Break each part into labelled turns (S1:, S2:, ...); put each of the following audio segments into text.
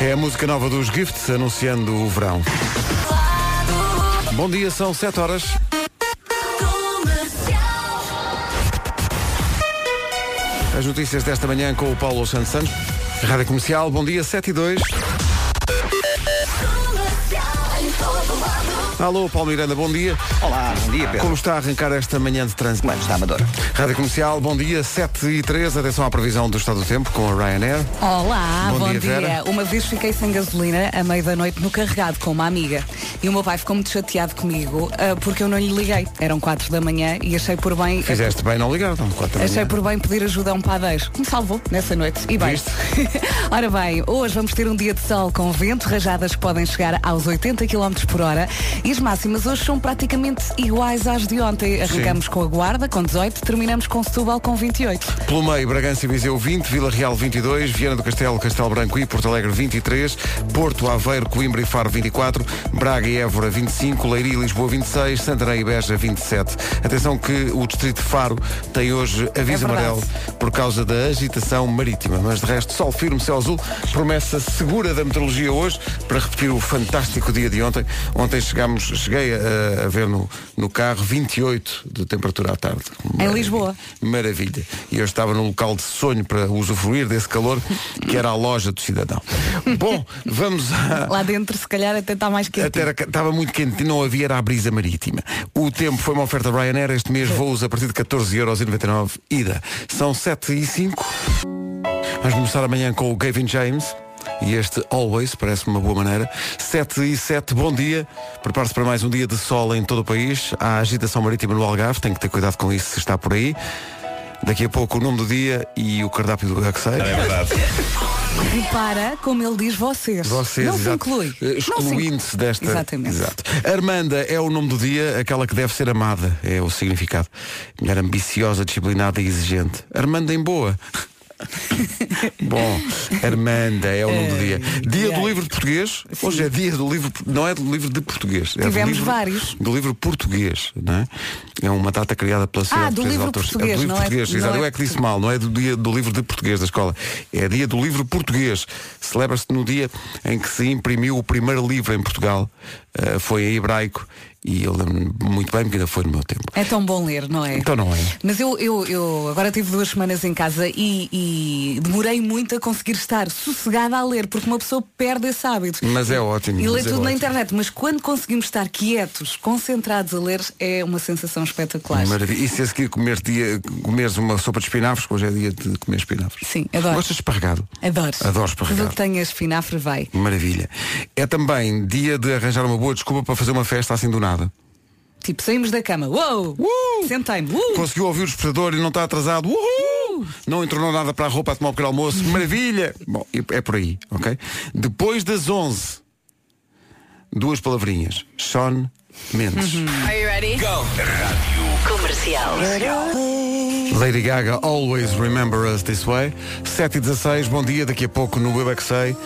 S1: É a música nova dos Gifts anunciando o verão. Bom dia, são 7 horas. As notícias desta manhã com o Paulo Santos Santos. Rádio Comercial, bom dia, 7 e 2. Alô, Paulo Miranda, bom dia.
S2: Olá, bom dia, Pedro.
S1: Como está a arrancar esta manhã de trânsito?
S2: Que está, Amador?
S1: Rádio Comercial, bom dia, 7 e 3. Atenção à previsão do estado do tempo com a Ryanair.
S3: Olá,
S1: Bom
S3: bom,
S1: dia,
S3: dia. Uma vez fiquei sem gasolina à meia da noite no carregado com uma amiga. E o meu pai ficou muito chateado comigo ah, porque eu não lhe liguei. Eram quatro da manhã e achei por bem.
S1: Fizeste bem não ligar, não? Quatro da
S3: Achei
S1: manhã.
S3: por bem pedir ajuda a um padeiro. Me salvou nessa noite. E bem.
S1: Viste?
S3: Ora bem, hoje vamos ter um dia de sol com vento, rajadas que podem chegar aos 80 km por hora. E as máximas hoje são praticamente iguais às de ontem. Arrancamos com a Guarda, com 18, terminamos com Setúbal com 28.
S1: Pelo meio, Bragança e Viseu 20, Vila Real 22, Viana do Castelo, Castelo Branco e Porto Alegre 23, Porto, Aveiro, Coimbra e Faro 24, Braga e Évora 25, Leiria e Lisboa 26, Santarém e Beja 27. Atenção que o distrito de Faro tem hoje aviso
S3: É
S1: amarelo por causa da agitação marítima, mas de resto sol firme, céu azul, promessa segura da meteorologia hoje para repetir o fantástico dia de ontem. Ontem chegámos, cheguei a, a ver no, no carro 28 de temperatura à tarde.
S3: Em Lisboa.
S1: Maravilha. E eu estava num local de sonho para usufruir desse calor, que era a loja do cidadão. Bom, vamos a.
S3: Lá dentro, se calhar, até está mais quente.
S1: Até era- estava muito quente e não havia era a brisa marítima. O tempo foi uma oferta Ryanair. Este mês voos a partir de 14,99€ ida. São 7 e 5. Vamos começar amanhã com o Gavin James. E este Always parece uma boa maneira. 7 e 7, bom dia. Prepare-se para mais um dia de sol em todo o país. Há agitação marítima no Algarve, tem que ter cuidado com isso se está por aí. Daqui a pouco o nome do dia e o cardápio do Gaxei.
S4: É verdade.
S3: Repara como ele diz vocês.
S1: Vocês,
S3: não se
S1: exato.
S3: inclui.
S1: Eh,
S3: Não se
S1: Excluindo-se
S3: inclui.
S1: desta.
S3: Exatamente.
S1: Exato. Armanda é o nome do dia, aquela que deve ser amada, é o significado. Mulher ambiciosa, disciplinada e exigente. Armanda em boa. Bom, Armanda é o nome do dia. Dia do livro de português. Hoje é dia do livro, não é do livro de português. É do
S3: Tivemos
S1: livro-
S3: vários.
S1: Do livro português, não é? É uma data criada pela Sociedade
S3: Ah, do livro
S1: Autores.
S3: português,
S1: é do livro
S3: não é-
S1: português,
S3: não
S1: exato.
S3: é
S1: Eu é que disse mal, não é do dia do livro de português da escola. É dia do livro português. Celebra-se no dia em que se imprimiu o primeiro livro em Portugal. Uh, foi em hebraico e eu lembro-me muito bem porque ainda foi no meu tempo.
S3: É tão bom ler, não é?
S1: Então não é.
S3: Mas eu, eu, eu agora tive duas semanas em casa e, e demorei muito a conseguir estar sossegada a ler, porque uma pessoa perde esse hábito.
S1: Mas é ótimo,
S3: E lê
S1: é
S3: tudo na
S1: ótimo.
S3: internet, mas quando conseguimos estar quietos, concentrados a ler, é uma sensação espetacular.
S1: Maravilha. E se a seguir comer dia, comeres uma sopa de espinafres, que hoje é dia de comer espinafres.
S3: Sim, adoro.
S1: Gostas de esparregado?
S3: Adoro.
S1: Adoro
S3: Tudo
S1: esparregado.
S3: que tenha espinafre vai.
S1: Maravilha. É também dia de arranjar uma boa desculpa para fazer uma festa assim do nada.
S3: Tipo, saímos da cama. Uou!
S1: Uh!
S3: Sentei-me. Uh!
S1: Conseguiu ouvir o despertador e não está atrasado. Uhul! Não entornou nada para a roupa a tomar o pequeno almoço. Maravilha! Bom, é por aí, ok? Depois das 11, duas palavrinhas. Sean Mendes.
S5: Are you ready? Go. Comercial.
S1: Lady Gaga, Always Remember Us This Way. 7 e 16, bom dia. Daqui a pouco no Eu é que Sei.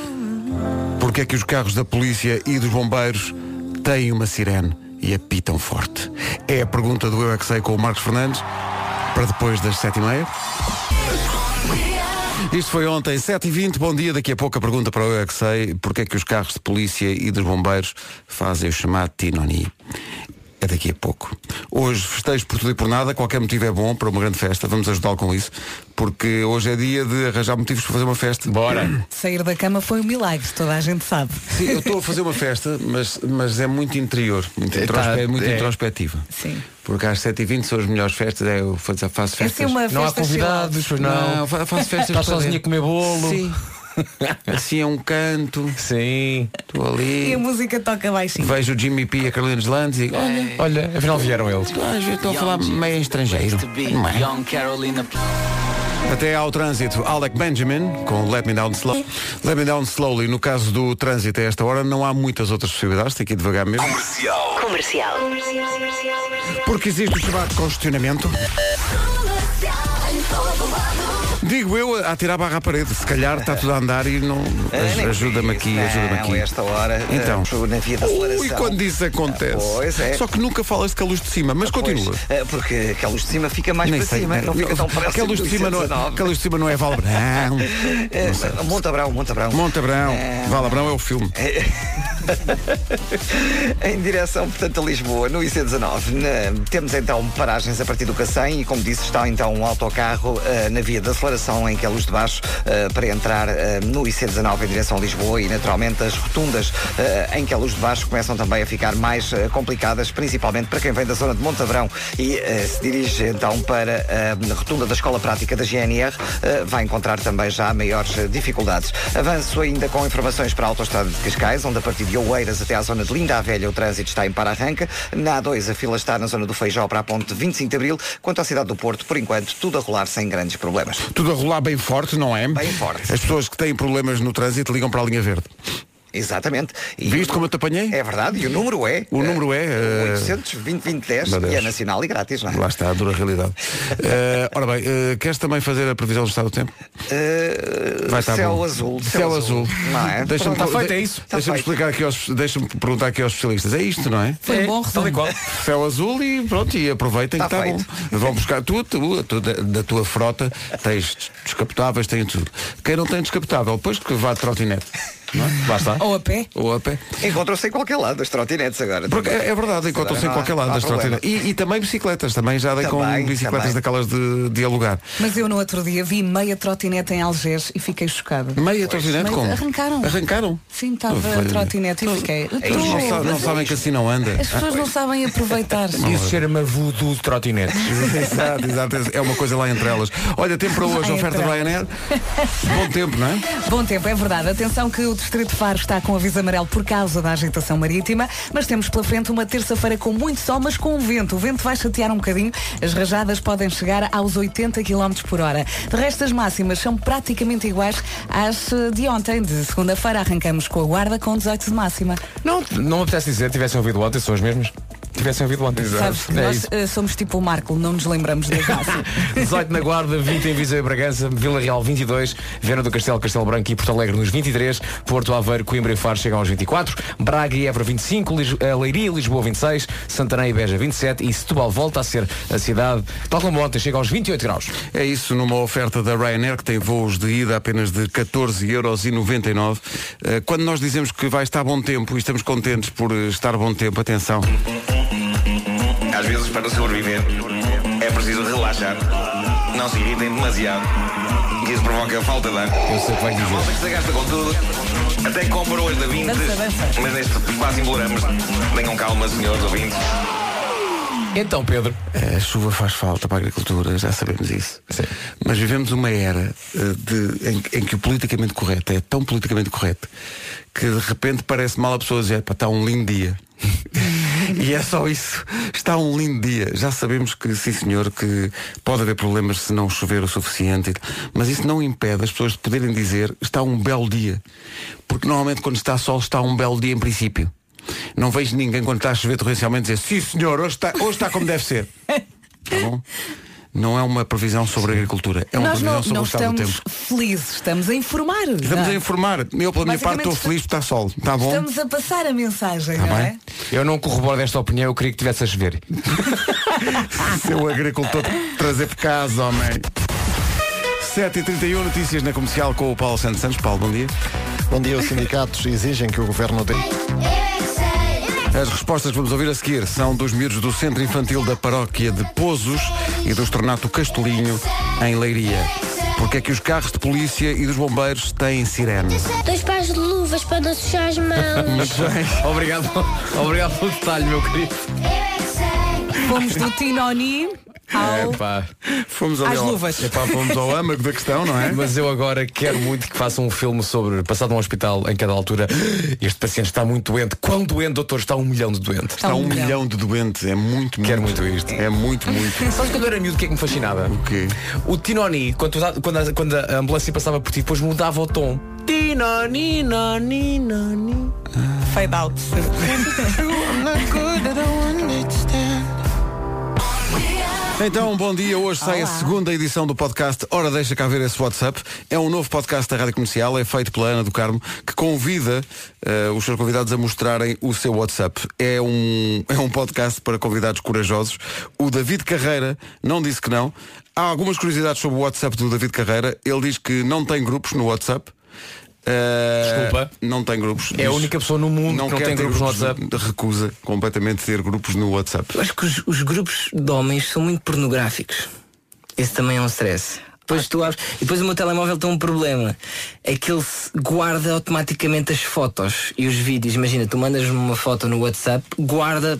S1: Porque é que os carros da polícia e dos bombeiros têm uma sirene e apitam forte? É a pergunta do Eu é que Sei com o Marcos Fernandes para depois das 7 e meia. Isto foi ontem, 7h20, bom dia. Daqui a pouco a pergunta para o Eu é que Sei, porque é que os carros de polícia e dos bombeiros fazem o chamado Tinoni. É daqui a pouco. Hoje festejo por tudo e por nada, qualquer motivo é bom para uma grande festa, vamos ajudá-lo com isso, porque hoje é dia de arranjar motivos para fazer uma festa.
S4: Bora.
S3: Sair da cama foi um milagre, toda a gente sabe.
S1: Sim, eu estou a fazer uma festa, mas, mas é muito interior, muito,
S4: É,
S1: introspe-
S4: tá,
S1: é muito
S4: é.
S1: introspectiva.
S3: Sim.
S1: Porque às 7h20 são as melhores festas, é, eu faço, festas.
S3: é uma
S4: Não há
S3: festa
S4: convidados, não.
S1: Não, fa- faço festas
S4: Estás
S1: para
S4: sozinha a comer bolo.
S1: Sim. Assim é um canto,
S4: Sim.
S1: estou
S3: E
S1: ali,
S3: a música toca baixinho.
S1: vejo o Jimmy P e a Carolina Deslandes e digo, olha,
S4: Olha, afinal vieram eles.
S1: ah, estou a falar meio estrangeiro. Não é? Até ao trânsito, Alec Benjamin com Let Me Down Slowly. Let Me Down Slowly, no caso do trânsito a esta hora, não há muitas outras possibilidades, tem que ir devagar mesmo.
S5: Comercial.
S1: Porque existe o chamado congestionamento. Digo eu a tirar a barra à parede. Se calhar está tudo a andar e não.
S2: Ah, nem
S1: Ajuda-me aqui, ajuda-me
S2: Não,
S1: aqui.
S2: esta hora,
S1: Então.
S2: eh, na via da aceleração.
S1: Ui, quando isso acontece.
S2: Pois é.
S1: Só que nunca falas de que a luz de cima, mas continua.
S2: Pois, eh, porque aquela luz de cima fica mais
S1: Nem
S2: para
S1: sei.
S2: cima, não fica tão próximo
S1: aquela luz de cima não é,
S2: 119.
S1: aquela luz de cima não é Valbrão.
S2: Eh, Monte Abrão, Monte Abrão.
S1: Monte Abrão.
S2: É.
S1: Valabrão é o filme.
S2: em direção, portanto, a Lisboa, no IC19. Na- temos então paragens a partir do Cacém e, como disse, está então um autocarro eh, na via de aceleração em que a luz de baixo eh, para entrar eh, no IC19 em direção a Lisboa e, naturalmente, as rotundas em que a luz de baixo começam também a ficar mais complicadas, principalmente para quem vem da zona de Montabrão e se dirige então para a rotunda da Escola Prática da GNR, vai encontrar também já maiores dificuldades. Avanço ainda com informações para a Autostrada de Cascais, onde a partir de Oeiras até à zona de Linda a Velha o trânsito está em para-arranca. Na A2 a fila está na zona do Feijó para a ponte 25 de Abril. Quanto à cidade do Porto, por enquanto, tudo a rolar sem grandes problemas.
S1: Tudo a rolar bem forte, não é?
S2: Bem forte.
S1: As pessoas que têm problemas no trânsito ligam para a linha verde.
S2: Exatamente. E
S1: Viste
S2: o-
S1: como eu te apanhei?
S2: É verdade, e o número é.
S1: O número é, eh,
S2: 800 2010
S1: Meu
S2: e é nacional e grátis, não é?
S1: Lá está, a dura realidade. Eh, ora bem, eh, queres também fazer a previsão do estado do tempo?
S2: Eh,
S1: Vai estar
S2: céu
S1: bom.
S2: azul.
S1: Céu azul.
S2: Não é?
S1: Deixa-me
S4: Está feito, é isso?
S1: Deixa-me explicar aqui aos, deixa-me perguntar aqui aos especialistas. É isto, não é?
S3: Foi um bom resumo.
S4: qual.
S1: Céu azul e pronto, e aproveitem
S2: Está
S1: que está bom. Vão buscar tu, tu, tu da, da tua frota, tens descapotáveis, tens tudo. Quem não tem descapotável, depois que vá de trotinete. Não é?
S4: Lá está.
S3: Ou a pé.
S1: Ou a pé.
S2: Encontram-se em qualquer lado das trotinetes agora.
S1: Porque é, é verdade, encontram-se em qualquer lado das trotinetes. E, e também bicicletas, também já dei com
S2: Também,
S1: bicicletas
S2: também.
S1: daquelas de, de alugar.
S3: Mas eu no outro dia vi meia trotinete em Algés e fiquei chocada.
S1: Meia trotinete como?
S3: arrancaram.
S1: Arrancaram?
S3: Sim, estava a trotinete e fiquei.
S1: Eles não,
S3: "Tu,
S1: sa- não sabem que assim não anda.
S3: As pessoas não sabem aproveitar.
S4: Isso cheira-me a voodoo de trotinete.
S1: exato, exato. É uma coisa lá entre elas. Olha, tempo para hoje,
S3: Lá
S1: oferta
S3: entre
S1: Ryanair. Bom tempo, não é?
S3: Bom tempo, é verdade. Atenção que o Distrito de Faro está com aviso amarelo por causa da agitação marítima, mas temos pela frente uma terça-feira com muito sol, mas com vento. O vento vai chatear um bocadinho. As rajadas podem chegar aos 80 km por hora. De resto, as máximas são praticamente iguais às eh, de ontem. De segunda-feira arrancamos com a guarda com 18 de máxima.
S4: Não, não apetece dizer, tivessem ouvido ontem, são as mesmas. Tivessem ouvido ontem.
S3: Sabes que
S4: É
S3: nós eh, somos tipo o Marco, não nos lembramos das máximas.
S4: 18 na Guarda, 20 em Viseu e Bragança, Vila Real 22, Viana do Castelo, Castelo Branco e Porto Alegre nos 23, Porto Aveiro, Coimbra e Faro chegam aos 24, Braga e Évora 25, Lis- eh, Leiria e Lisboa 26, Santarém e Beja 27 e Setúbal volta a ser a cidade, tal como ontem, chega aos 28 graus.
S1: É isso numa oferta da Ryanair que tem voos de ida apenas de 14,99€. Eh, Quando nós dizemos que vai estar bom tempo e estamos contentes por estar bom tempo, atenção.
S6: Às vezes, para sobreviver, é preciso relaxar. Não se irritem demasiado. Isso provoca falta de ar.
S4: Eu sei o que vai
S6: Há
S4: dizer.
S6: malta que se gasta com tudo. Até compra hoje da 20.
S3: Dança, dança.
S6: Mas neste quase imploramos. Tenham calma, senhores ouvintes.
S4: Então, Pedro,
S1: A chuva faz falta para a agricultura, já sabemos isso.
S4: Sim.
S1: Mas vivemos uma era eh, de- em, em que o politicamente correto é tão politicamente correto que de repente parece mal a pessoa dizer, "Pá, está um lindo dia. e é só isso. Está um lindo dia. Já sabemos que, sim senhor, que pode haver problemas se não chover o suficiente. Mas isso não impede as pessoas de poderem dizer está um belo dia. Porque normalmente quando está sol está um belo dia em princípio. Não vejo ninguém quando está a chover torrencialmente dizer sim senhor, hoje está, hoje está como deve ser. Tá bom? Não é uma previsão sobre a agricultura, é uma
S3: Nós
S1: previsão
S3: não,
S1: sobre
S3: não
S1: o estado do
S3: estamos
S1: tempo.
S3: felizes, estamos a informar.
S1: Estamos
S3: não
S1: a
S3: é?
S1: informar. Eu, pela minha parte, estou
S3: Basicamente,
S1: feliz porque está sol. Está bom?
S3: Estamos a passar a mensagem,
S1: Tá
S3: não
S1: bem.
S3: é?
S4: eu não corroboro desta opinião, eu queria que tivesse a chover.
S1: Seu agricultor trazer por casa, homem. 7h31, notícias na comercial com o Paulo Santos Santos. Paulo, bom dia.
S7: Bom dia, os sindicatos exigem que o governo dê.
S1: As respostas que vamos ouvir a seguir são dos miúdos do Centro Infantil da Paróquia de Pozos e do Estornato Castolinho, em Leiria. Porque é que os carros de polícia e dos bombeiros têm sirene?
S8: Dois pares de luvas para não sujar as mãos.
S4: obrigado, obrigado pelo detalhe, meu querido.
S3: Fomos do Tinoni ao.
S4: Epá.
S1: Fomos ali
S3: Às
S1: ao,
S3: luvas.
S1: Epá, fomos ao âmago da questão, não é?
S4: Mas eu agora quero muito que façam um filme sobre passado num hospital em cada altura. Este paciente está muito doente. Quão doente, doutor? Está um milhão de doentes.
S1: Está um milhão de doentes, é muito, muito.
S4: Quero muito isto.
S1: É muito, muito.
S4: Sabes quando eu era miúdo o que é que me fascinava?
S1: O quê?
S4: O Tinoni, quando, quando, a, quando a ambulância passava por ti, depois mudava o tom. Tinoni, noni, noni.
S3: Fade out.
S1: Então, bom dia. Hoje sai a segunda edição do podcast Ora Deixa Cá Ver esse WhatsApp. É um novo podcast da Rádio Comercial, é feito pela Ana do Carmo, que convida eh, os seus convidados a mostrarem o seu WhatsApp. É um, é um podcast para convidados corajosos. O David Carreira não disse que não. Há algumas curiosidades sobre o WhatsApp do David Carreira. Ele diz que não tem grupos no WhatsApp. Eh,
S4: Desculpa.
S1: Não tem grupos.
S4: É a única pessoa no mundo que não tem
S1: ter
S4: grupos no WhatsApp.
S1: Recusa completamente ter grupos no WhatsApp.
S9: Eu acho que os, os grupos de homens são muito pornográficos. Esse também é um stress. Depois tu abres, e depois o meu telemóvel tem um problema. É que ele guarda automaticamente as fotos e os vídeos. Imagina, tu mandas-me uma foto no WhatsApp, guarda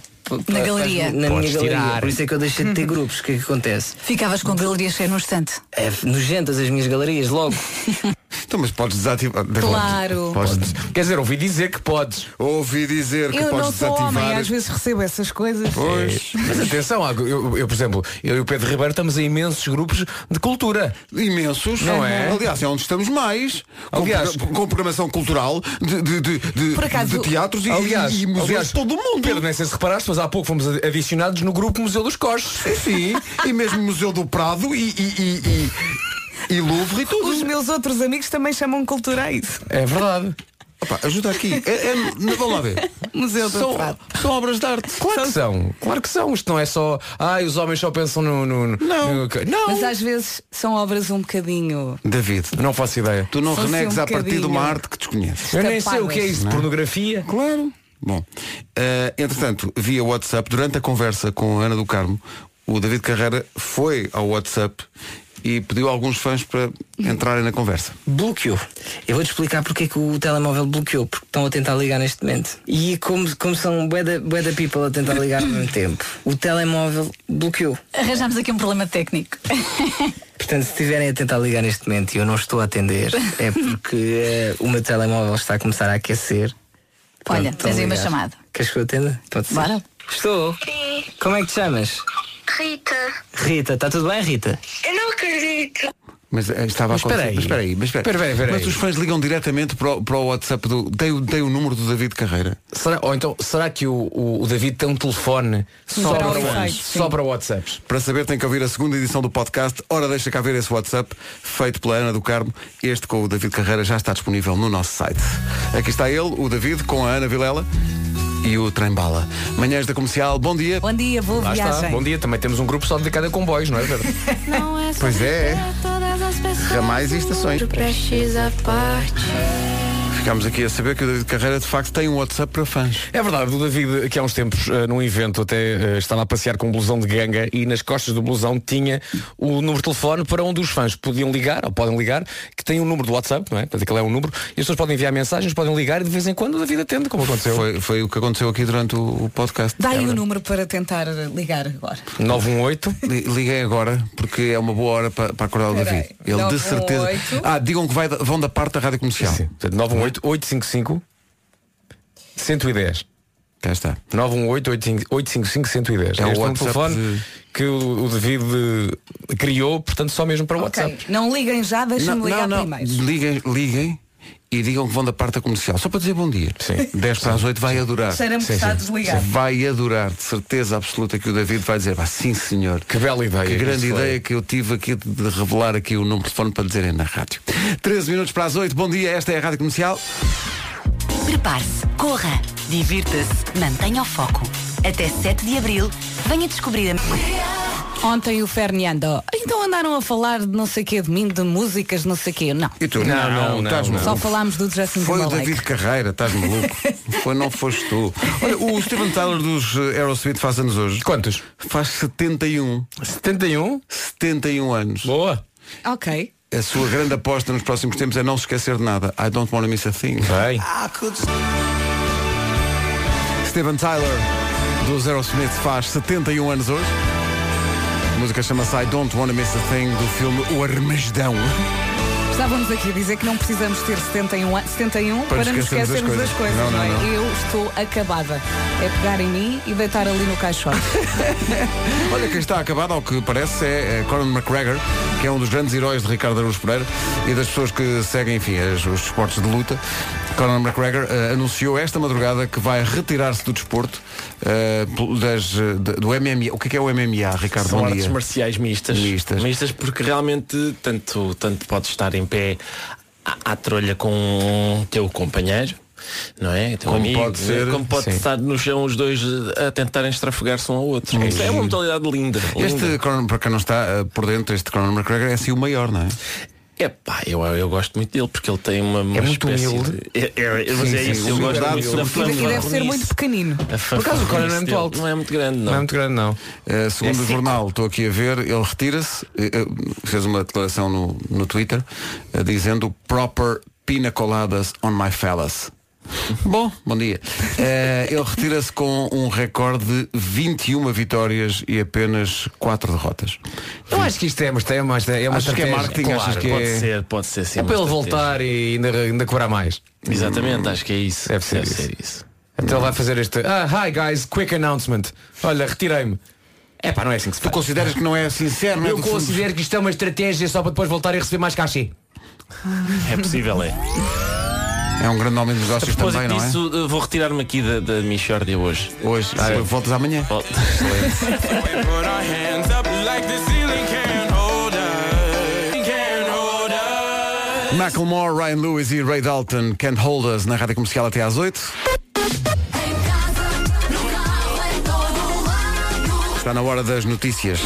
S3: Na galeria.
S9: Na
S4: Podes
S9: minha galeria.
S4: tirar.
S9: Por isso é que eu deixei de ter grupos. O que é que acontece?
S3: Ficavas com a galeria cheia no instante.
S9: É nojentas as minhas galerias logo.
S1: Então, mas podes desativar.
S3: Claro.
S1: Podes
S4: Quer dizer, ouvi dizer que podes.
S1: ouvi dizer que
S3: Eu
S1: podes
S3: não sou
S1: desativar.
S3: homem, às vezes recebo essas coisas.
S1: Pois.
S4: Mas atenção, eu, eu, por exemplo, eu e o Pedro Ribeiro estamos em imensos grupos de cultura.
S1: Imensos.
S4: Não é?
S1: Aliás, é onde estamos mais. Com
S4: Aliás-
S1: com, programação cultural de, de, de, de-
S3: Por acaso-
S1: de teatros e,
S4: Aliás,
S1: e museus de todo o mundo.
S4: Pedro, nem sei se reparaste, mas há pouco fomos ad- adicionados no grupo Museu dos Costos.
S1: Sim, e mesmo Museu do Prado e, e, e, e, e Louvre e tudo.
S3: Os meus outros amigos também chamam cultura a isso.
S4: É verdade.
S1: Opa, ajuda aqui. É, é, vamos lá ver.
S3: Museu do
S1: São,
S3: Prado.
S1: são obras de arte.
S4: Claro que são, claro que são. Isto não é só, ai, os homens só pensam no. no, no
S1: Não.
S4: no- não.
S3: Mas às vezes são obras um bocadinho.
S1: David,
S4: Não faço ideia.
S1: tu não
S3: Fosse
S1: renegues
S3: um
S1: a partir de uma arte que desconheces.
S4: Eu nem sei o que é isso de pornografia.
S1: Claro. Bom, eh, entretanto, via WhatsApp, durante a conversa com a Ana do Carmo, o David Carreira foi ao WhatsApp e pediu a alguns fãs para entrarem na conversa.
S9: bloqueou. Eu vou-te explicar porque é que o telemóvel bloqueou, porque estão a tentar ligar neste momento. E como, como são bué da people a tentar ligar ao mesmo tempo, o telemóvel bloqueou.
S10: Arranjamos aqui um problema técnico.
S9: Portanto, se estiverem a tentar ligar neste momento e eu não estou a atender, é porque eh, o meu telemóvel está a começar a aquecer.
S10: Olha,
S9: a
S10: tens aí uma chamada.
S9: Queres que eu atenda? Pode ser.
S10: Bora.
S9: Estou. Como é que te chamas?
S8: Rita,
S9: Rita, está tudo bem, Rita?
S8: eu.
S1: Mas eh, estava
S4: Mas
S1: a acontecer-
S4: espera aí.
S1: Mas espera aí, mas espera.
S4: Espera aí, espera aí.
S1: Mas os fãs ligam diretamente para o, para o WhatsApp do. Tem, o- tem o número do David Carreira.
S4: Será, ou então, será que o, o, o David tem um telefone só
S3: Para
S4: para,
S3: o
S4: WhatsApp? só para WhatsApps?
S1: Para saber tem que ouvir a segunda edição do podcast. Ora, deixa cá ver esse WhatsApp, feito pela Ana do Carmo. Este com o David Carreira já está disponível no nosso site. Aqui está ele, o David, com a Ana Vilela e o Trem Bala. Manhãs da Comercial, bom dia.
S3: Bom dia, boa
S4: Lá
S3: viagem.
S4: está. Bom dia. Também temos um grupo só dedicado a comboios, não é verdade?
S1: Pois é, ramais e estações.
S8: Prestes a parte.
S1: Ficámos aqui a saber que o David Carreira de facto tem um WhatsApp para fãs.
S4: É verdade, o David, aqui há uns tempos, eh, num evento, até eh, estava a passear com um blusão de ganga e nas costas do blusão tinha o número de telefone para onde os fãs podiam ligar, ou podem ligar, que tem um número do WhatsApp, não é? Portanto, aquele é um número, e as pessoas podem enviar mensagens, podem ligar e de vez em quando o David atende, como aconteceu.
S1: Foi, foi o que aconteceu aqui durante o, o podcast.
S3: Dá aí o número para tentar ligar agora.
S4: 918
S1: Li- Liguei agora porque é uma boa hora para, para acordar o David. Ele de
S3: 918.
S1: certeza. Ah, digam que vai vão da parte da rádio comercial.
S4: Sim, portanto, 918 855 110.
S1: Cá está.
S4: 918 855 110.
S1: É o
S4: este é um
S1: WhatsApp
S4: telefone
S1: de-
S4: que o, o David eh, criou, portanto, só mesmo para o
S3: Ok,
S4: WhatsApp.
S3: não liguem já, deixem-me ligar primeiro.
S1: Liguem, liguem e digam que vão da parte da comercial. Só para dizer bom dia.
S4: Sim.
S1: 10 para as 8 vai adorar.
S3: Cheira-me que está desligado.
S1: Vai adorar, de certeza absoluta que o David vai dizer, "Vá, sim senhor.
S4: Que bela ideia.
S1: Que grande
S4: foi.
S1: ideia que eu tive aqui de de revelar aqui o número de telefone para dizerem na rádio. 13 minutos para as 8, bom dia, esta é a Rádio Comercial.
S5: Prepare-se, corra, divirta-se, mantenha o foco. Até 7 de abril, venha descobrir a...
S3: Ontem o Fernando. Então andaram a falar de não sei quê de mim, de músicas, não sei quê. Não.
S1: E tu?
S4: Não, não,
S1: estás
S4: não,
S1: maluco.
S3: Só falámos do Justin
S1: Foi o. David Carreira, estás maluco? Foi, não foste tu. Olha, o Steven Tyler dos eh, Aerosmith faz anos hoje.
S4: Quantos?
S1: Faz 71.
S4: 71?
S1: 71 anos.
S4: Boa.
S3: Ok.
S1: A sua grande aposta nos próximos tempos é não se esquecer de nada. I don't want to miss a thing.
S4: Bem.
S1: Steven Tyler dos Aerosmith faz 71 anos hoje. A música chama-se I Don't Wanna Miss a Thing do filme O Armagedão.
S3: Estávamos aqui a dizer que não precisamos ter 71, an- 71 para,
S1: nos
S3: nos
S1: esquecermos das
S3: esquecermos das
S1: coisas.
S3: coisas.
S1: Não,
S3: Não,
S1: não,
S3: é?
S1: não.
S3: Eu estou acabada. É pegar em mim e deitar ali no caixote.
S1: Olha, quem está acabado, ao que parece, é, é Conor McGregor, que é um dos grandes heróis de Ricardo Araújo Pereira e das pessoas que seguem, enfim, os esportes de luta. Conor McGregor eh, anunciou esta madrugada que vai retirar-se do desporto pelo- das, da- do MMA. O que é, que é o MMA, Ricardo?
S11: São artes marciais mistas.
S1: Mistas.
S11: porque realmente tanto, tanto podes estar em pé à, à trolha com o teu companheiro. Não é? Teu
S1: Como
S11: amigo,
S1: pode ser,
S11: como pode
S1: sim.
S11: estar no chão os dois a tentarem estrafogar-se um ao outro. Isso é uma modalidade linda.
S1: Este,
S11: linda.
S1: Conor, para quem não está eh, por dentro, este Conor McGregor é assim o maior, não é?
S11: É pá, eu, eu gosto muito dele porque ele tem uma, uma
S1: É muito
S11: espécie
S1: humilde.
S11: de- É, é, mas
S1: Sim,
S11: é
S1: sim,
S11: isso, eu gosto muito da
S1: sobretudo.
S3: E deve ser muito pequenino.
S4: Por acaso o Conor não é muito alto.
S11: Não é muito grande, não.
S4: Não é muito grande, não.
S1: Uh, segundo
S11: É
S1: o jornal, estou aqui a ver, ele retira-se, uh, uh, fez uma declaração no, no Twitter, uh, dizendo proper pina coladas on my fellas. Bom, bom dia. Uh, ele retira-se com um recorde de 21 vitórias e apenas 4 derrotas.
S4: Eu acho que isto é, mas é uma, é uma
S1: Achas que é
S4: estratégia.
S1: marketing?
S4: Claro,
S1: Achas que
S11: Pode
S1: é...
S11: ser, pode ser sim.
S4: É para ele
S11: estratégia.
S4: voltar e ainda, ainda cobrar mais.
S11: Exatamente, acho que é isso.
S4: Deve ser isso.
S11: isso.
S4: Até ele vai fazer este. Ah, hi guys, quick announcement. Olha, retirei-me. É pá, não é assim que se
S1: Tu
S4: faz.
S1: consideras que não é sincero, não é
S4: Eu
S1: fundo?
S4: considero que isto é uma estratégia só para depois voltar e receber mais cachê.
S11: É possível, é.
S1: É um grande homem de negócios também, não é?
S11: disso, eh, vou retirar-me aqui da, da Michórdia hoje.
S1: Hoje, ah, voltas amanhã.
S11: Volto.
S1: Macklemore, Ryan Lewis e Ray Dalton Can't Hold Us na rádio comercial até às 8. Está na hora das notícias.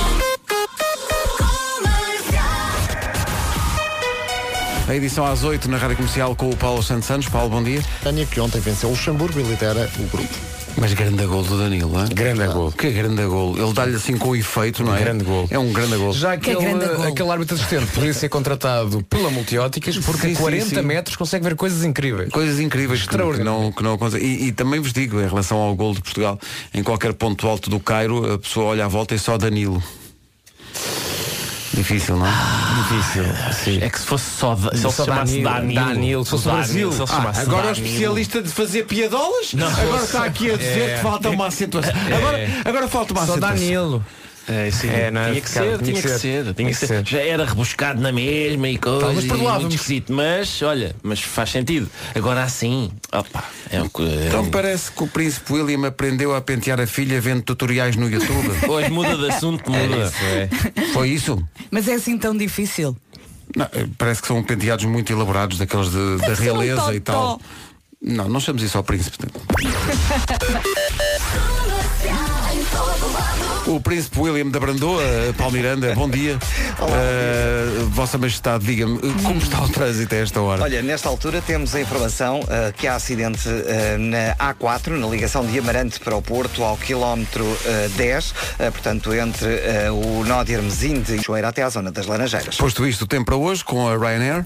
S1: A edição às 8 na rádio comercial com o Paulo Santos Santos. Paulo, bom dia.
S7: Tânia, que ontem venceu o Luxemburgo e lidera o grupo.
S1: Mas grande gol do Danilo, hein?
S4: Grande gol.
S1: Que grande gol. Ele dá-lhe assim com efeito, não é?
S4: Grande gol.
S1: É um grande gol.
S4: Já
S3: Que
S4: aquele,
S3: gol.
S4: aquele árbitro assistente podia ser contratado pela Multióticas porque
S1: Sim,
S4: a
S1: sim,
S4: 40
S1: sim.
S4: metros consegue ver coisas incríveis.
S1: Coisas incríveis que, que
S4: Extraordinário.
S1: não, que não acontecem. E, e também vos digo, em relação ao gol de Portugal, em qualquer ponto alto do Cairo, a pessoa olha à volta e só Danilo. Difícil, não é?
S4: Difícil. Sim.
S11: É que se fosse só, se ele se
S4: Só
S11: chamasse
S4: Danilo,
S11: Danilo,
S4: se fosse
S11: Danilo,
S4: Brasil.
S11: se ele
S1: Ah,
S11: chamasse
S1: agora o
S11: Danilo.
S1: especialista de fazer piadolas agora está aqui a dizer
S4: É.
S1: que falta uma acentuação.
S4: É.
S1: Agora, agora falta uma
S4: Só
S1: acentuação.
S4: Danilo.
S11: É, sim.
S4: É, não é?
S11: tinha que
S4: Cara,
S11: ser, tinha que ser, tinha que ser. Já era rebuscado na mesma e coisa.
S4: Tá, mas
S11: e
S4: perdoávamos.
S11: muito esquisito, mas olha, mas faz sentido. Agora assim, opa, é um, é
S1: Então parece que o príncipe William aprendeu a pentear a filha vendo tutoriais no YouTube.
S11: Hoje muda de assunto, muda.
S1: Foi isso?
S3: Mas é assim tão difícil.
S1: Não, eh, parece que são penteados muito elaborados, daqueles de- da
S3: ser um
S1: realeza e tal. Não, não chamamos isso ao príncipe. O príncipe William da Brandoa, Paulo Miranda, bom dia. Eh, Vossa Majestade, diga-me, como está o trânsito a esta hora?
S2: Olha, nesta altura temos a informação ah, que há acidente ah, na A4, na ligação de Amarante para o Porto, ao quilómetro ah, 10, ah, portanto, entre o nó de Hermesinde e Choeira até à zona das Laranjeiras.
S1: Posto isto, o tempo para hoje com a Ryanair.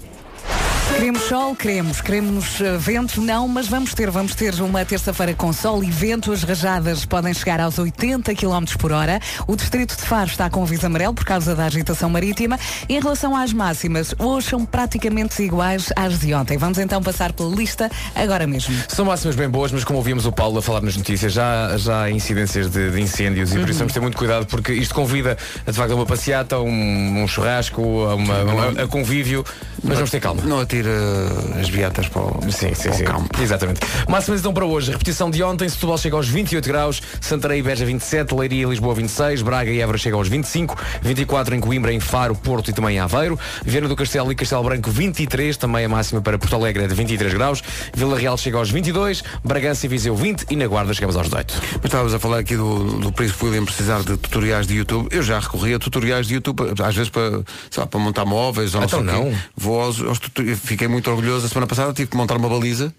S3: Queremos sol, queremos. Queremos eh, vento, não, mas vamos ter. Vamos ter uma terça-feira com sol e vento. As rajadas podem chegar aos 80 km por hora. O distrito de Faro está com aviso amarelo por causa da agitação marítima. Em relação às máximas, hoje são praticamente iguais às de ontem. Vamos então passar pela lista agora mesmo.
S4: São máximas bem boas, mas como ouvimos o Paulo a falar nas notícias, já, já há incidências de, de incêndios e por isso vamos ter muito cuidado porque isto convida a de facto a uma passeata, a um, um churrasco, a, uma, a- a convívio, mas vamos ter calma.
S1: Não atira as viatas para o,
S4: Sim, sim,
S1: para
S4: sim.
S1: campo.
S4: Exatamente. Máximas então para hoje. Repetição de ontem, Setúbal chega aos 28 graus, Santarém e Beja 27, Leiria e Lisboa 26, Braga e Évora chegam aos 25, 24 em Coimbra, em Faro, Porto e também em Aveiro, Viana do Castelo e Castelo Branco 23, também a máxima para Porto Alegre é de 23 graus, Vila Real chega aos 22, Bragança e Viseu 20 e na Guarda chegamos aos 18.
S1: Mas estávamos a falar aqui do, do príncipe William precisar de tutoriais de YouTube. Eu já recorri a tutoriais de YouTube, às vezes para, lá, para montar móveis ou não
S4: Então não.
S1: Vou aos, aos tutori- Fiquei muito orgulhoso. A semana passada tive que montar uma baliza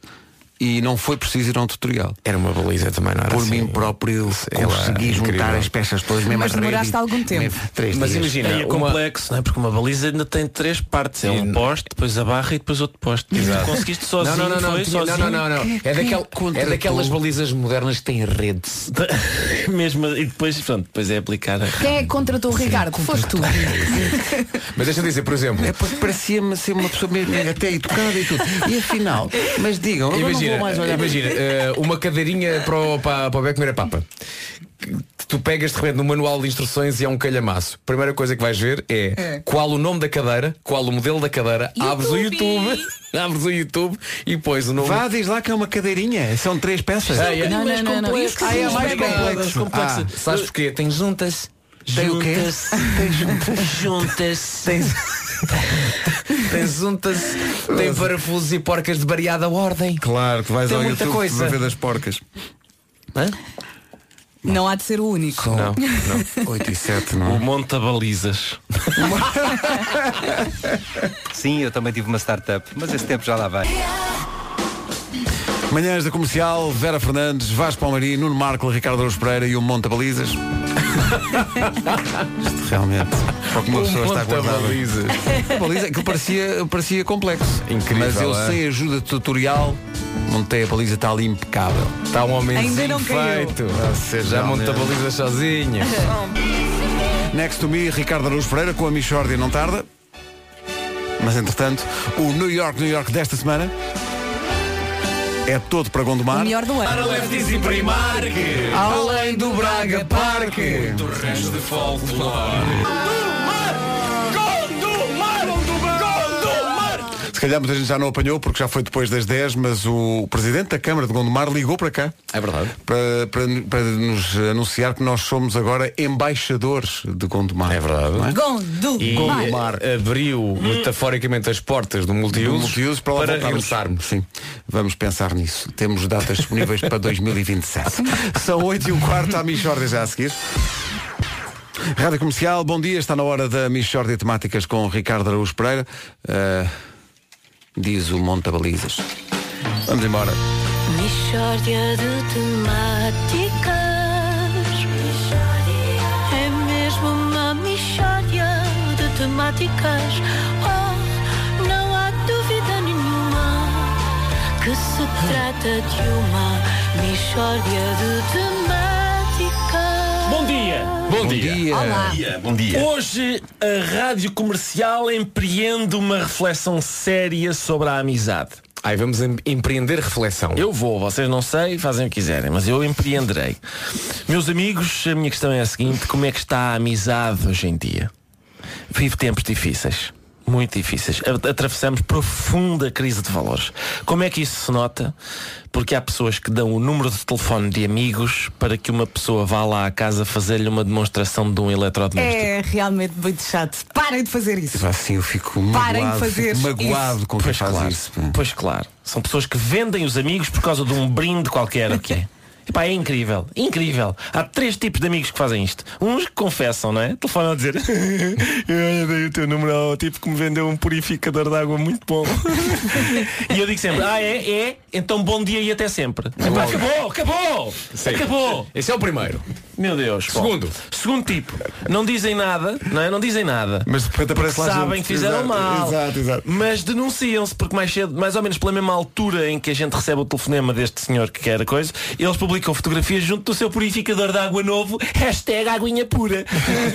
S1: e não foi preciso ir a um tutorial.
S4: Era uma baliza também, não era
S1: Por
S4: assim?
S1: mim próprio
S4: Sei lá,
S1: consegui juntar
S4: incrível.
S1: as peças todas mesmo
S3: Mas demoraste algum tempo.
S4: Mas
S1: dias.
S4: imagina,
S11: É, é
S4: uma-
S11: complexo, não é? Porque uma baliza ainda tem três partes. É um poste, depois a barra e depois outro poste. E tu conseguiste sozinho,
S4: não, não, não,
S11: foi?
S4: tinha- não,
S11: sozinho?
S4: não, não, não. É, daquel, é daquelas balizas modernas que têm rede.
S11: Mesmo, e depois, pronto, depois é aplicar a...
S3: Quem é que contratou o Ricardo? Foste tu.
S4: Mas deixa-me dizer, por exemplo,
S1: É porque parecia-me ser uma pessoa mesmo até educada e tudo. E afinal, mas digam, não
S4: Imagina,
S1: mais olhar
S4: imagina eh, uma cadeirinha para o, para, para o Beco comer a papa. tu pegas de repente no manual de instruções e é um calhamaço. Primeira coisa que vais ver é,
S3: É.
S4: qual o nome da cadeira, qual o modelo da cadeira, abres o
S3: YouTube.
S4: YouTube, abres o YouTube e pões o nome.
S1: Vá, diz lá que é uma cadeirinha. São três peças.
S4: É, é.
S3: Não, não, não, não. Isso que
S1: Ah, é mais complexo.
S11: complexo.
S1: Ah,
S4: Sabes porquê? Tem juntas.
S1: Tem o quê?
S11: Juntas. Juntas.
S4: Tens, tens juntas, tem parafusos e porcas de variada ordem.
S1: Claro, que vais
S4: Tem
S1: ao
S4: muita
S1: YouTube
S4: coisa.
S1: para ver das porcas.
S11: Hã?
S3: Não há de ser o único.
S11: Não.
S1: 8 e 7,
S11: O
S1: não?
S11: monta balizas.
S12: Sim, eu também tive uma startup, mas esse tempo já lá vai.
S1: Manhãs da Comercial, Vera Fernandes, Vasco Palmari, Nuno Marco, Ricardo Araújo Pereira e o Monta Balizas. Isto realmente, só que uma pessoa está guardada.
S4: balizas.
S1: A baliza, aquilo parecia, parecia complexo.
S4: Incrível,
S1: Mas eu
S4: é?
S1: sem ajuda tutorial, montei a baliza, está ali impecável.
S4: Está um
S3: não caiu.
S4: feito.
S1: ser
S4: Já
S1: realmente.
S4: monta balizas sozinho.
S1: Next to me, Ricardo Araújo Pereira com a Michórdia não tarda. Mas entretanto, o New York, New York desta semana é todo para
S3: O
S1: Gondomar.
S3: melhor do ano.
S4: Além do Braga Parque.
S11: Do resto de folclore.
S1: Calhar muita gente já não apanhou porque já foi depois das 10, mas o Presidente da Câmara de Gondomar ligou para cá.
S4: É verdade.
S1: Para, para, para nos anunciar que nós somos agora embaixadores de Gondomar.
S4: É verdade.
S1: É?
S3: Gondo.
S4: E
S3: Mar.
S4: abriu metaforicamente as portas do
S1: Do
S4: multiusos,
S1: multiuso para lá
S4: para regressarmos.
S1: Sim, vamos pensar nisso. Temos datas disponíveis para 2027. São 8 e um quarto à Michórdia já a seguir. Rádio Comercial, bom dia. Está na hora da Michórdia Temáticas com Ricardo Araújo Pereira. Ah, diz o Monta Balizas. Vamos embora.
S8: Mishória de temáticas. É mesmo uma mishória de temáticas. Oh, não há dúvida nenhuma que se trata de uma mishória de temáticas.
S11: Bom dia.
S4: Bom, dia.
S3: Olá.
S12: Bom dia.
S11: Hoje a rádio comercial empreende uma reflexão séria sobre a amizade.
S4: Aí vamos em- empreender reflexão.
S11: Eu vou, vocês não sei, fazem o que quiserem, mas eu empreenderei. Meus amigos, a minha questão é a seguinte: como é que está a amizade hoje em dia? Vive tempos difíceis. Muito difíceis. Atravessamos profunda crise de valores. Como é que isso se nota? Porque há pessoas que dão o número de telefone de amigos para que uma pessoa vá lá à casa fazer-lhe uma demonstração de um eletrodoméstico.
S3: É realmente muito chato. Parem de fazer isso.
S1: Assim eu fico
S3: Parem de
S1: magoado,
S3: fazer
S1: fico magoado
S3: isso.
S1: com quem
S11: Pois
S1: faz
S11: claro,
S1: isso.
S11: pois claro. São pessoas que vendem os amigos por causa de um brinde qualquer, o que é? Epá, é incrível, incrível. Há três tipos de amigos que fazem isto. Uns que confessam, não é? Telefonam a dizer Eu dei o teu número ao tipo que me vendeu um purificador de água muito bom. e eu digo sempre, ah é? É? Então bom dia e até sempre. Epá, acabou, acabou!
S4: Sim.
S11: Acabou!
S4: Esse é o primeiro.
S11: Meu Deus. Bom,
S4: Segundo.
S11: segundo tipo, não dizem nada, não é? Não dizem nada.
S1: Mas de repente aparece lá
S11: Sabem
S1: gente.
S11: que fizeram
S1: Exato,
S11: mal.
S1: Exato, exato.
S11: Mas denunciam-se, porque mais cedo, mais ou menos pela mesma altura em que a gente recebe o telefonema deste senhor que quer a coisa, eles publicam fotografias junto do seu purificador de água novo, hashtag aguinha pura.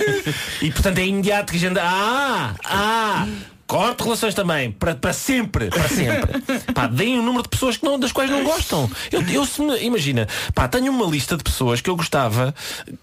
S11: e portanto é imediato que a gente. Ah! Ah! Corte relações também, para, para sempre, para sempre. Pá, deem o número de pessoas que não, das quais não gostam. Eu, eu se me- imagina, pá, tenho uma lista de pessoas que eu gostava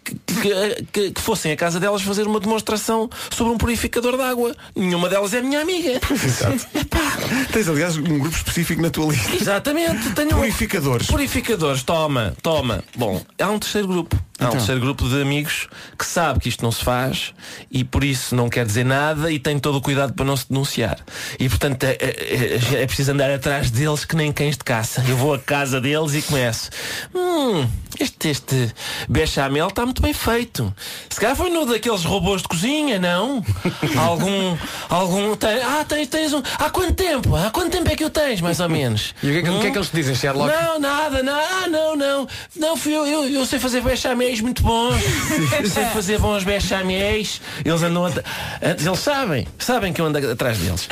S11: que, que- que- que fossem à casa delas fazer uma demonstração sobre um purificador de água. Nenhuma delas é minha amiga.
S1: Tens, aliás, um grupo específico na tua lista.
S11: Exatamente, tenho um-
S1: Purificadores.
S11: Purificadores, toma, toma. Bom, há um terceiro grupo. Há um
S1: Então.
S11: terceiro grupo de amigos que sabe que isto não se faz e por isso não quer dizer nada e tem todo o cuidado para não se denunciar. E portanto é, é- é- é preciso andar atrás deles que nem cães de caça. Eu vou à casa deles e começo. Hum, este, este bechamel está muito bem feito. Se calhar foi no daqueles robôs de cozinha, não? algum. algum tem, ah, tens, tens um. Há quanto tempo? Há quanto tempo é que o tens, mais ou menos?
S4: E o que é que, é que eles te dizem, Sherlock?
S11: Não, nada, não, ah, não, não. Não, fui eu, eu, eu sei fazer bechaméis muito bons. Eu sei fazer bons bechaméis. Eles andam at- antes, eles sabem, sabem que eu ando atrás deles.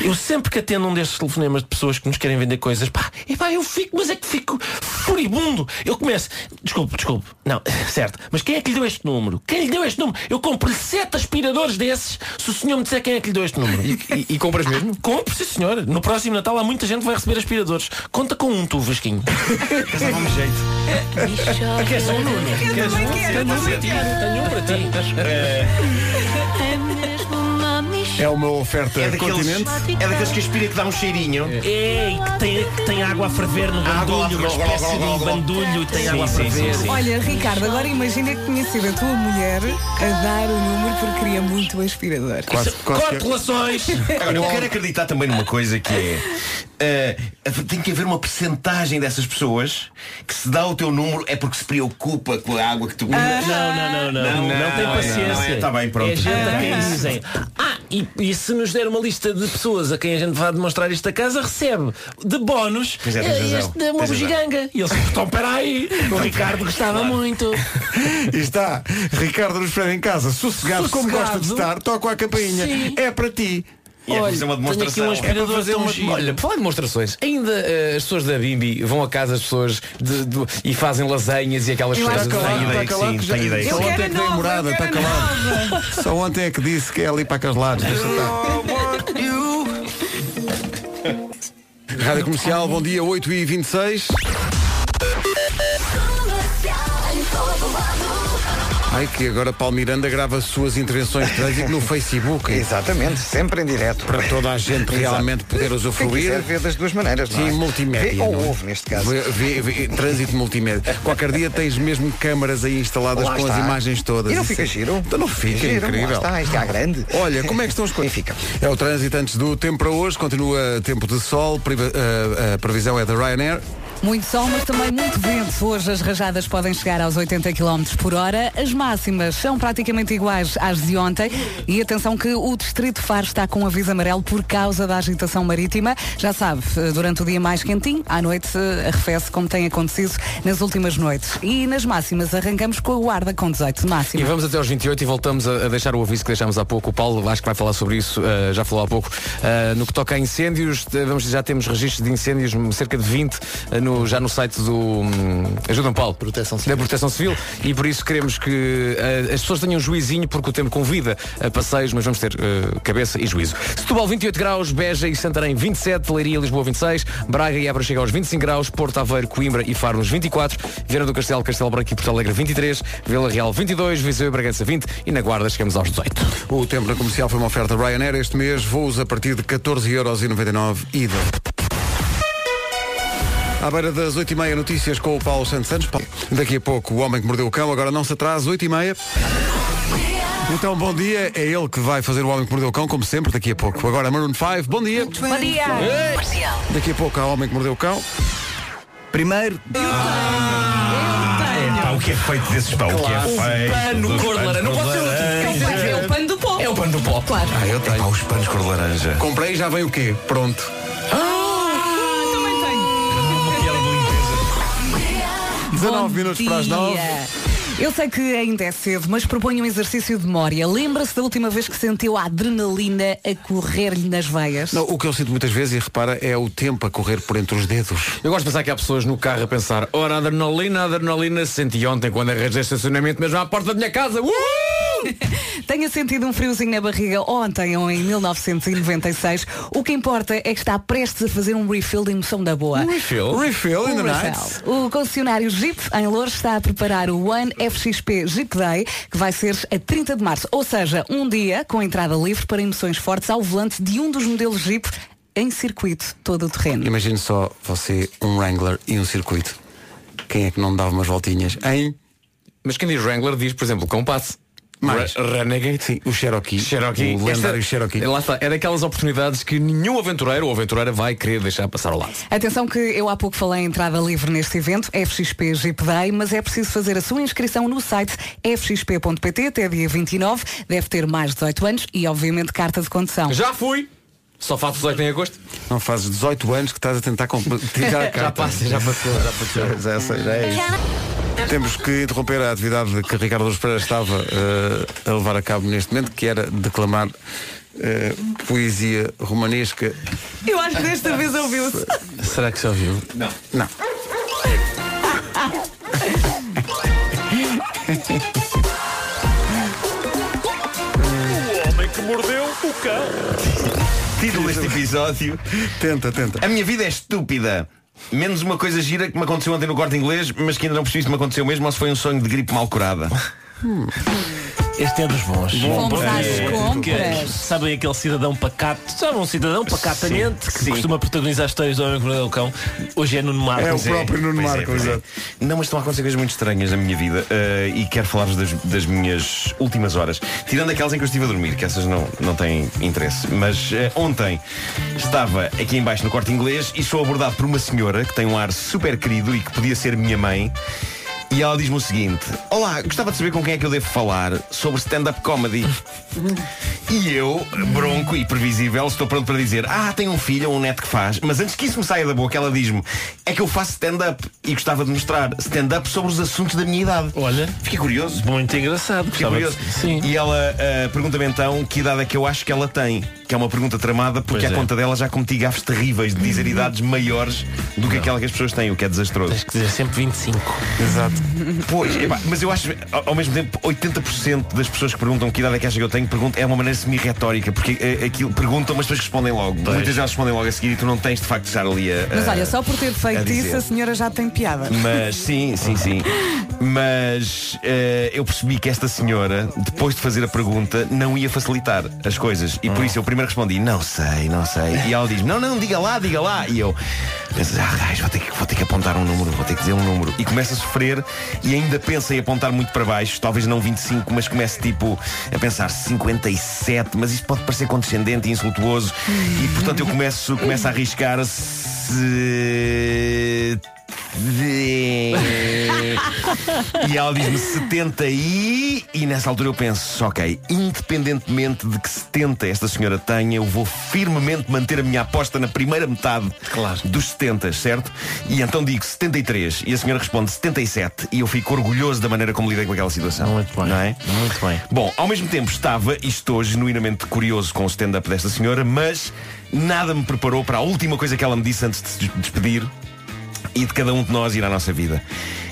S11: Eu sempre que atendo um destes telefonemas de pessoas que nos querem vender coisas, pá, e pá, eu fico, mas é que fico furibundo. Eu começo, desculpe, desculpe, não, certo, mas quem é que lhe deu este número? Quem lhe deu este número? Eu compro-lhe sete aspiradores desses se o senhor me disser quem é que lhe deu este número.
S4: E, e compras mesmo?
S11: Compro, sim senhor. No próximo Natal há muita gente que vai receber aspiradores. Conta com um, tu, Vasquinho. Dá-me jeito. Queres um, Nuno? Queres um? Tenho um para ti. Tenho um para ti.
S8: É uma.
S1: É uma oferta
S13: É daqueles,
S1: continente.
S13: é daqueles que aspira que dá um cheirinho.
S11: É, e que tem, que tem água a ferver no
S13: Água
S11: bandulho, uma espécie de um bandulho e tem
S13: Sim,
S11: água a
S13: sim,
S11: ferver.
S13: sim, sim.
S3: Olha, Ricardo, agora imagina que tinha sido a tua mulher a dar o número porque queria muito o aspirador.
S1: Quase, quase que-
S11: Corte relações!
S13: Agora, eu quero acreditar também numa coisa que é. eh, tem que haver uma percentagem dessas pessoas que se dá o teu número é porque se preocupa com a água que tu
S11: Não, não, não, não, não,
S13: Não,
S11: tem
S13: não,
S11: paciência.
S13: não é, bem, pronto.
S11: É gente a quem dizem. Ah, e, e se nos der uma lista de pessoas a quem a gente vai demonstrar isto a casa, recebe de bónus
S13: é, razão.
S11: este é uma bugiganga. E eles, então peraí, o Ricardo gostava muito.
S1: E está Ricardo nos espera em casa, sossegado, como gosta de estar, toca a campainha. É para ti.
S13: E é fazer uma
S11: tenho aqui
S13: demonstração.
S11: um
S13: É
S11: aspirador
S4: para fazer uma-
S11: giro.
S4: Olha, por falar em demonstrações, ainda eh, as pessoas da Bimbi vão a casa as pessoas de- do- e fazem lasanhas e aquelas coisas.
S13: Tenho
S3: lá-
S13: ideia que sim, tenho ideia que
S1: Só ontem é que dei morada, está calado. Só ontem é que disse que é ali para aqueles lados. Deixa estar. Rádio Comercial, bom dia, 8 Ai que agora Paulo Miranda grava suas intervenções de trânsito no Facebook.
S2: Exatamente, sempre em direto.
S1: Para toda a gente realmente poder
S2: Quem
S1: usufruir.
S2: ver das duas maneiras, não
S1: Sim,
S2: é?
S1: multimédia.
S2: Vê ou
S1: não é?
S2: ouve, neste caso.
S1: Vê- vê- vê- trânsito multimédia. Qualquer dia tens mesmo câmaras aí instaladas
S2: Lá
S1: com as
S2: está.
S1: imagens todas.
S2: E não fica
S1: é-
S2: giro?
S1: Então não fica,
S2: Giro, lá
S1: incrível.
S2: está, isto é à grande.
S1: Olha, como é que estão as coisas?
S2: Fica.
S1: É o trânsito antes do tempo para hoje, continua tempo de sol, priva- a, a previsão é da Ryanair.
S3: Muito sol, mas também muito vento. Hoje as rajadas podem chegar aos 80 km por hora. As máximas são praticamente iguais às de ontem. E atenção que o Distrito Faro está com aviso amarelo por causa da agitação marítima. Já sabe, eh, durante o dia mais quentinho, à noite eh, arrefece como tem acontecido nas últimas noites. E nas máximas arrancamos com a guarda com 18 de
S4: E
S3: máxima.
S4: vamos até aos 28 e voltamos a, deixar o aviso que deixámos há pouco. O Paulo acho que vai falar sobre isso, eh, já falou há pouco. Eh, no que toca a incêndios, vamos, já temos registros de incêndios, cerca de 20, eh, no- já no site do hum, Ajuda-me Paulo.
S7: Proteção Civil.
S4: Da Proteção Civil. E por isso queremos que eh, as pessoas tenham juizinho, porque o tempo convida a passeios, mas vamos ter eh, cabeça e juízo. Setúbal 28 graus, Beja e Santarém 27, Leiria e Lisboa 26, Braga e Évora chega aos 25 graus, Porto Aveiro, Coimbra e Faro nos 24, Viana do Castelo, Castelo Branco e Porto Alegre 23, Vila Real 22, Viseu e Bragança 20 e na Guarda chegamos aos 18.
S1: O tempo na comercial foi uma oferta Ryanair. Este mês, voos a partir de 14,99€ ida. À beira das 8h30, notícias com o Paulo Santos Santos. Daqui a pouco, o homem que mordeu o cão. Agora não se atrasa, 8h30. Então, bom dia. É ele que vai fazer o homem que mordeu o cão, como sempre, daqui a pouco. Agora, Maroon 5, bom dia.
S3: Bom dia!
S1: Daqui a pouco há o homem que mordeu o cão.
S13: Primeiro. Pá, o que é feito desses pão? O que é feito?
S4: pano
S13: dos
S4: cor de laranja. Não pode ser outro.
S3: É o pano do pó.
S4: É o pano do pó.
S3: Claro.
S1: Ah, eu
S13: Pá,
S1: tenho.
S13: os panos cor de laranja.
S1: Comprei e já vem o quê? Pronto. 19
S3: Bom
S1: minutos para as 9.
S3: Eu sei que ainda é cedo, mas proponho um exercício de memória. Lembra-se da última vez que sentiu a adrenalina a correr-lhe nas veias?
S1: Não, o que eu sinto muitas vezes, e repara, é o tempo a correr por entre os dedos.
S4: Eu gosto de pensar que há pessoas no carro a pensar, ora, adrenalina, adrenalina, senti ontem quando arranjei estacionamento mesmo à porta da minha casa. Uh!
S3: Tenha sentido um friozinho na barriga ontem ou em 1996. O que importa é que está prestes a fazer um refill de emoção da boa.
S4: Refill?
S1: Refill in the night.
S3: refill. O concessionário Jeep em Louros está a preparar o One FXP Jeep Day, que vai ser a 30 de março. Ou seja, um dia com entrada livre para emoções fortes ao volante de um dos modelos Jeep em circuito todo o terreno.
S1: Imagine só você, um Wrangler e um circuito. Quem é que não dava umas voltinhas? Hein?
S4: Mas quem diz Wrangler diz, por exemplo, compass.
S1: Mais.
S4: Renegade.
S1: Sim, o Cherokee.
S4: Cherokee.
S1: O lendário
S4: Esta-
S1: Cherokee.
S4: Lá está, é daquelas oportunidades que nenhum aventureiro ou aventureira vai querer deixar passar ao lado.
S3: Atenção que eu há pouco falei em entrada livre neste evento, FXP Jeep Day, mas é preciso fazer a sua inscrição no site fxp.pt até dia 29. Deve ter mais de 18 anos e, obviamente, carta de condução.
S4: Já fui! Só faz 18 em agosto?
S1: Não, fazes 18 anos que estás a tentar tirar a carta.
S4: já passa, já passou, já passou.
S1: já, passou já é isso. Temos que interromper a atividade que Ricardo dos Pereira estava uh, a levar a cabo neste momento, que era declamar Uh, poesia romanesca.
S3: Eu acho que desta vez ouviu-se.
S11: Será que se ouviu?
S1: Não. Não. o homem que mordeu o cão.
S13: Título deste episódio.
S1: Tenta, tenta.
S13: A minha vida é estúpida. Menos uma coisa gira que me aconteceu ontem no corte inglês, mas que ainda não percebi se me aconteceu mesmo ou se foi um sonho de gripe mal curada.
S11: Este é dos bons.
S3: Bom, Fomos às
S11: porque,
S3: compras.
S11: sabem aquele cidadão pacato, sabe um cidadão pacatamente que costuma protagonizar histórias do homem que mordeu o cão. Hoje é Nuno Marco.
S13: Pois pois pois é. Não, mas estão a acontecer coisas muito estranhas na minha vida eh, e quero falar-vos das, das minhas últimas horas. Tirando aquelas em que eu estive a dormir, que essas não, não têm interesse. Mas eh, ontem estava aqui embaixo no corte inglês e sou abordado por uma senhora que tem um ar super querido e que podia ser minha mãe. E ela diz-me o seguinte: Olá, gostava de saber com quem é que eu devo falar sobre stand-up comedy. E eu, bronco e previsível, estou pronto para dizer: Ah, tenho um filho ou um neto que faz. Mas antes que isso me saia da boca, ela diz-me: É que eu faço stand-up e gostava de mostrar stand-up sobre os assuntos da minha idade.
S11: Olha,
S13: fiquei curioso.
S11: Muito engraçado.
S13: Fiquei curioso.
S11: de- Sim.
S13: E ela ah, pergunta-me então que idade é que eu acho que ela tem. Que é uma pergunta tramada porque
S11: Pois
S13: à
S11: é.
S13: conta dela já cometi gafes terríveis de dizer idades maiores do que aquela que as pessoas têm, o que é desastroso. Tens
S11: que dizer sempre 25.
S13: Exato. Pois, epá, mas eu acho, ao, mesmo tempo, 80% das pessoas que perguntam que idade é que acham que eu tenho perguntam, é uma maneira semi-retórica, porque eh, aquilo perguntam, mas depois respondem logo. Muitas já respondem logo a seguir e tu não tens de facto de estar ali a.
S3: Mas
S13: a-
S3: olha, só por ter
S13: a
S3: feito
S13: dizer.
S3: isso, a senhora já tem piada.
S13: Mas sim, sim, sim. Mas eh, eu percebi que esta senhora, depois de fazer a pergunta, não ia facilitar as coisas. E por isso eu primeiro respondi, não sei, não sei. E ela diz, não, não, diga lá, diga lá. E eu penso, ah, gajo, vou ter, que, vou ter que apontar um número, vou ter que dizer um número. E começo a sofrer e ainda penso em apontar muito para baixo, talvez não 25, mas começo tipo a pensar 57, mas isto pode parecer condescendente e insultuoso. E portanto eu começo, começo a arriscar se. E ela diz-me 70 e. E nessa altura eu penso, ok, independentemente de que 70 esta senhora tenha, eu vou firmemente manter a minha aposta na primeira metade dos 70, certo? E então digo 73 e a senhora responde 77 e eu fico orgulhoso da maneira como lidei com aquela situação. Muito bem. Não é?
S11: Muito bem.
S13: Bom, ao mesmo tempo estava e estou genuinamente curioso com o stand-up desta senhora, mas nada me preparou para a última coisa que ela me disse antes de se des- despedir e de cada um de nós ir à nossa vida.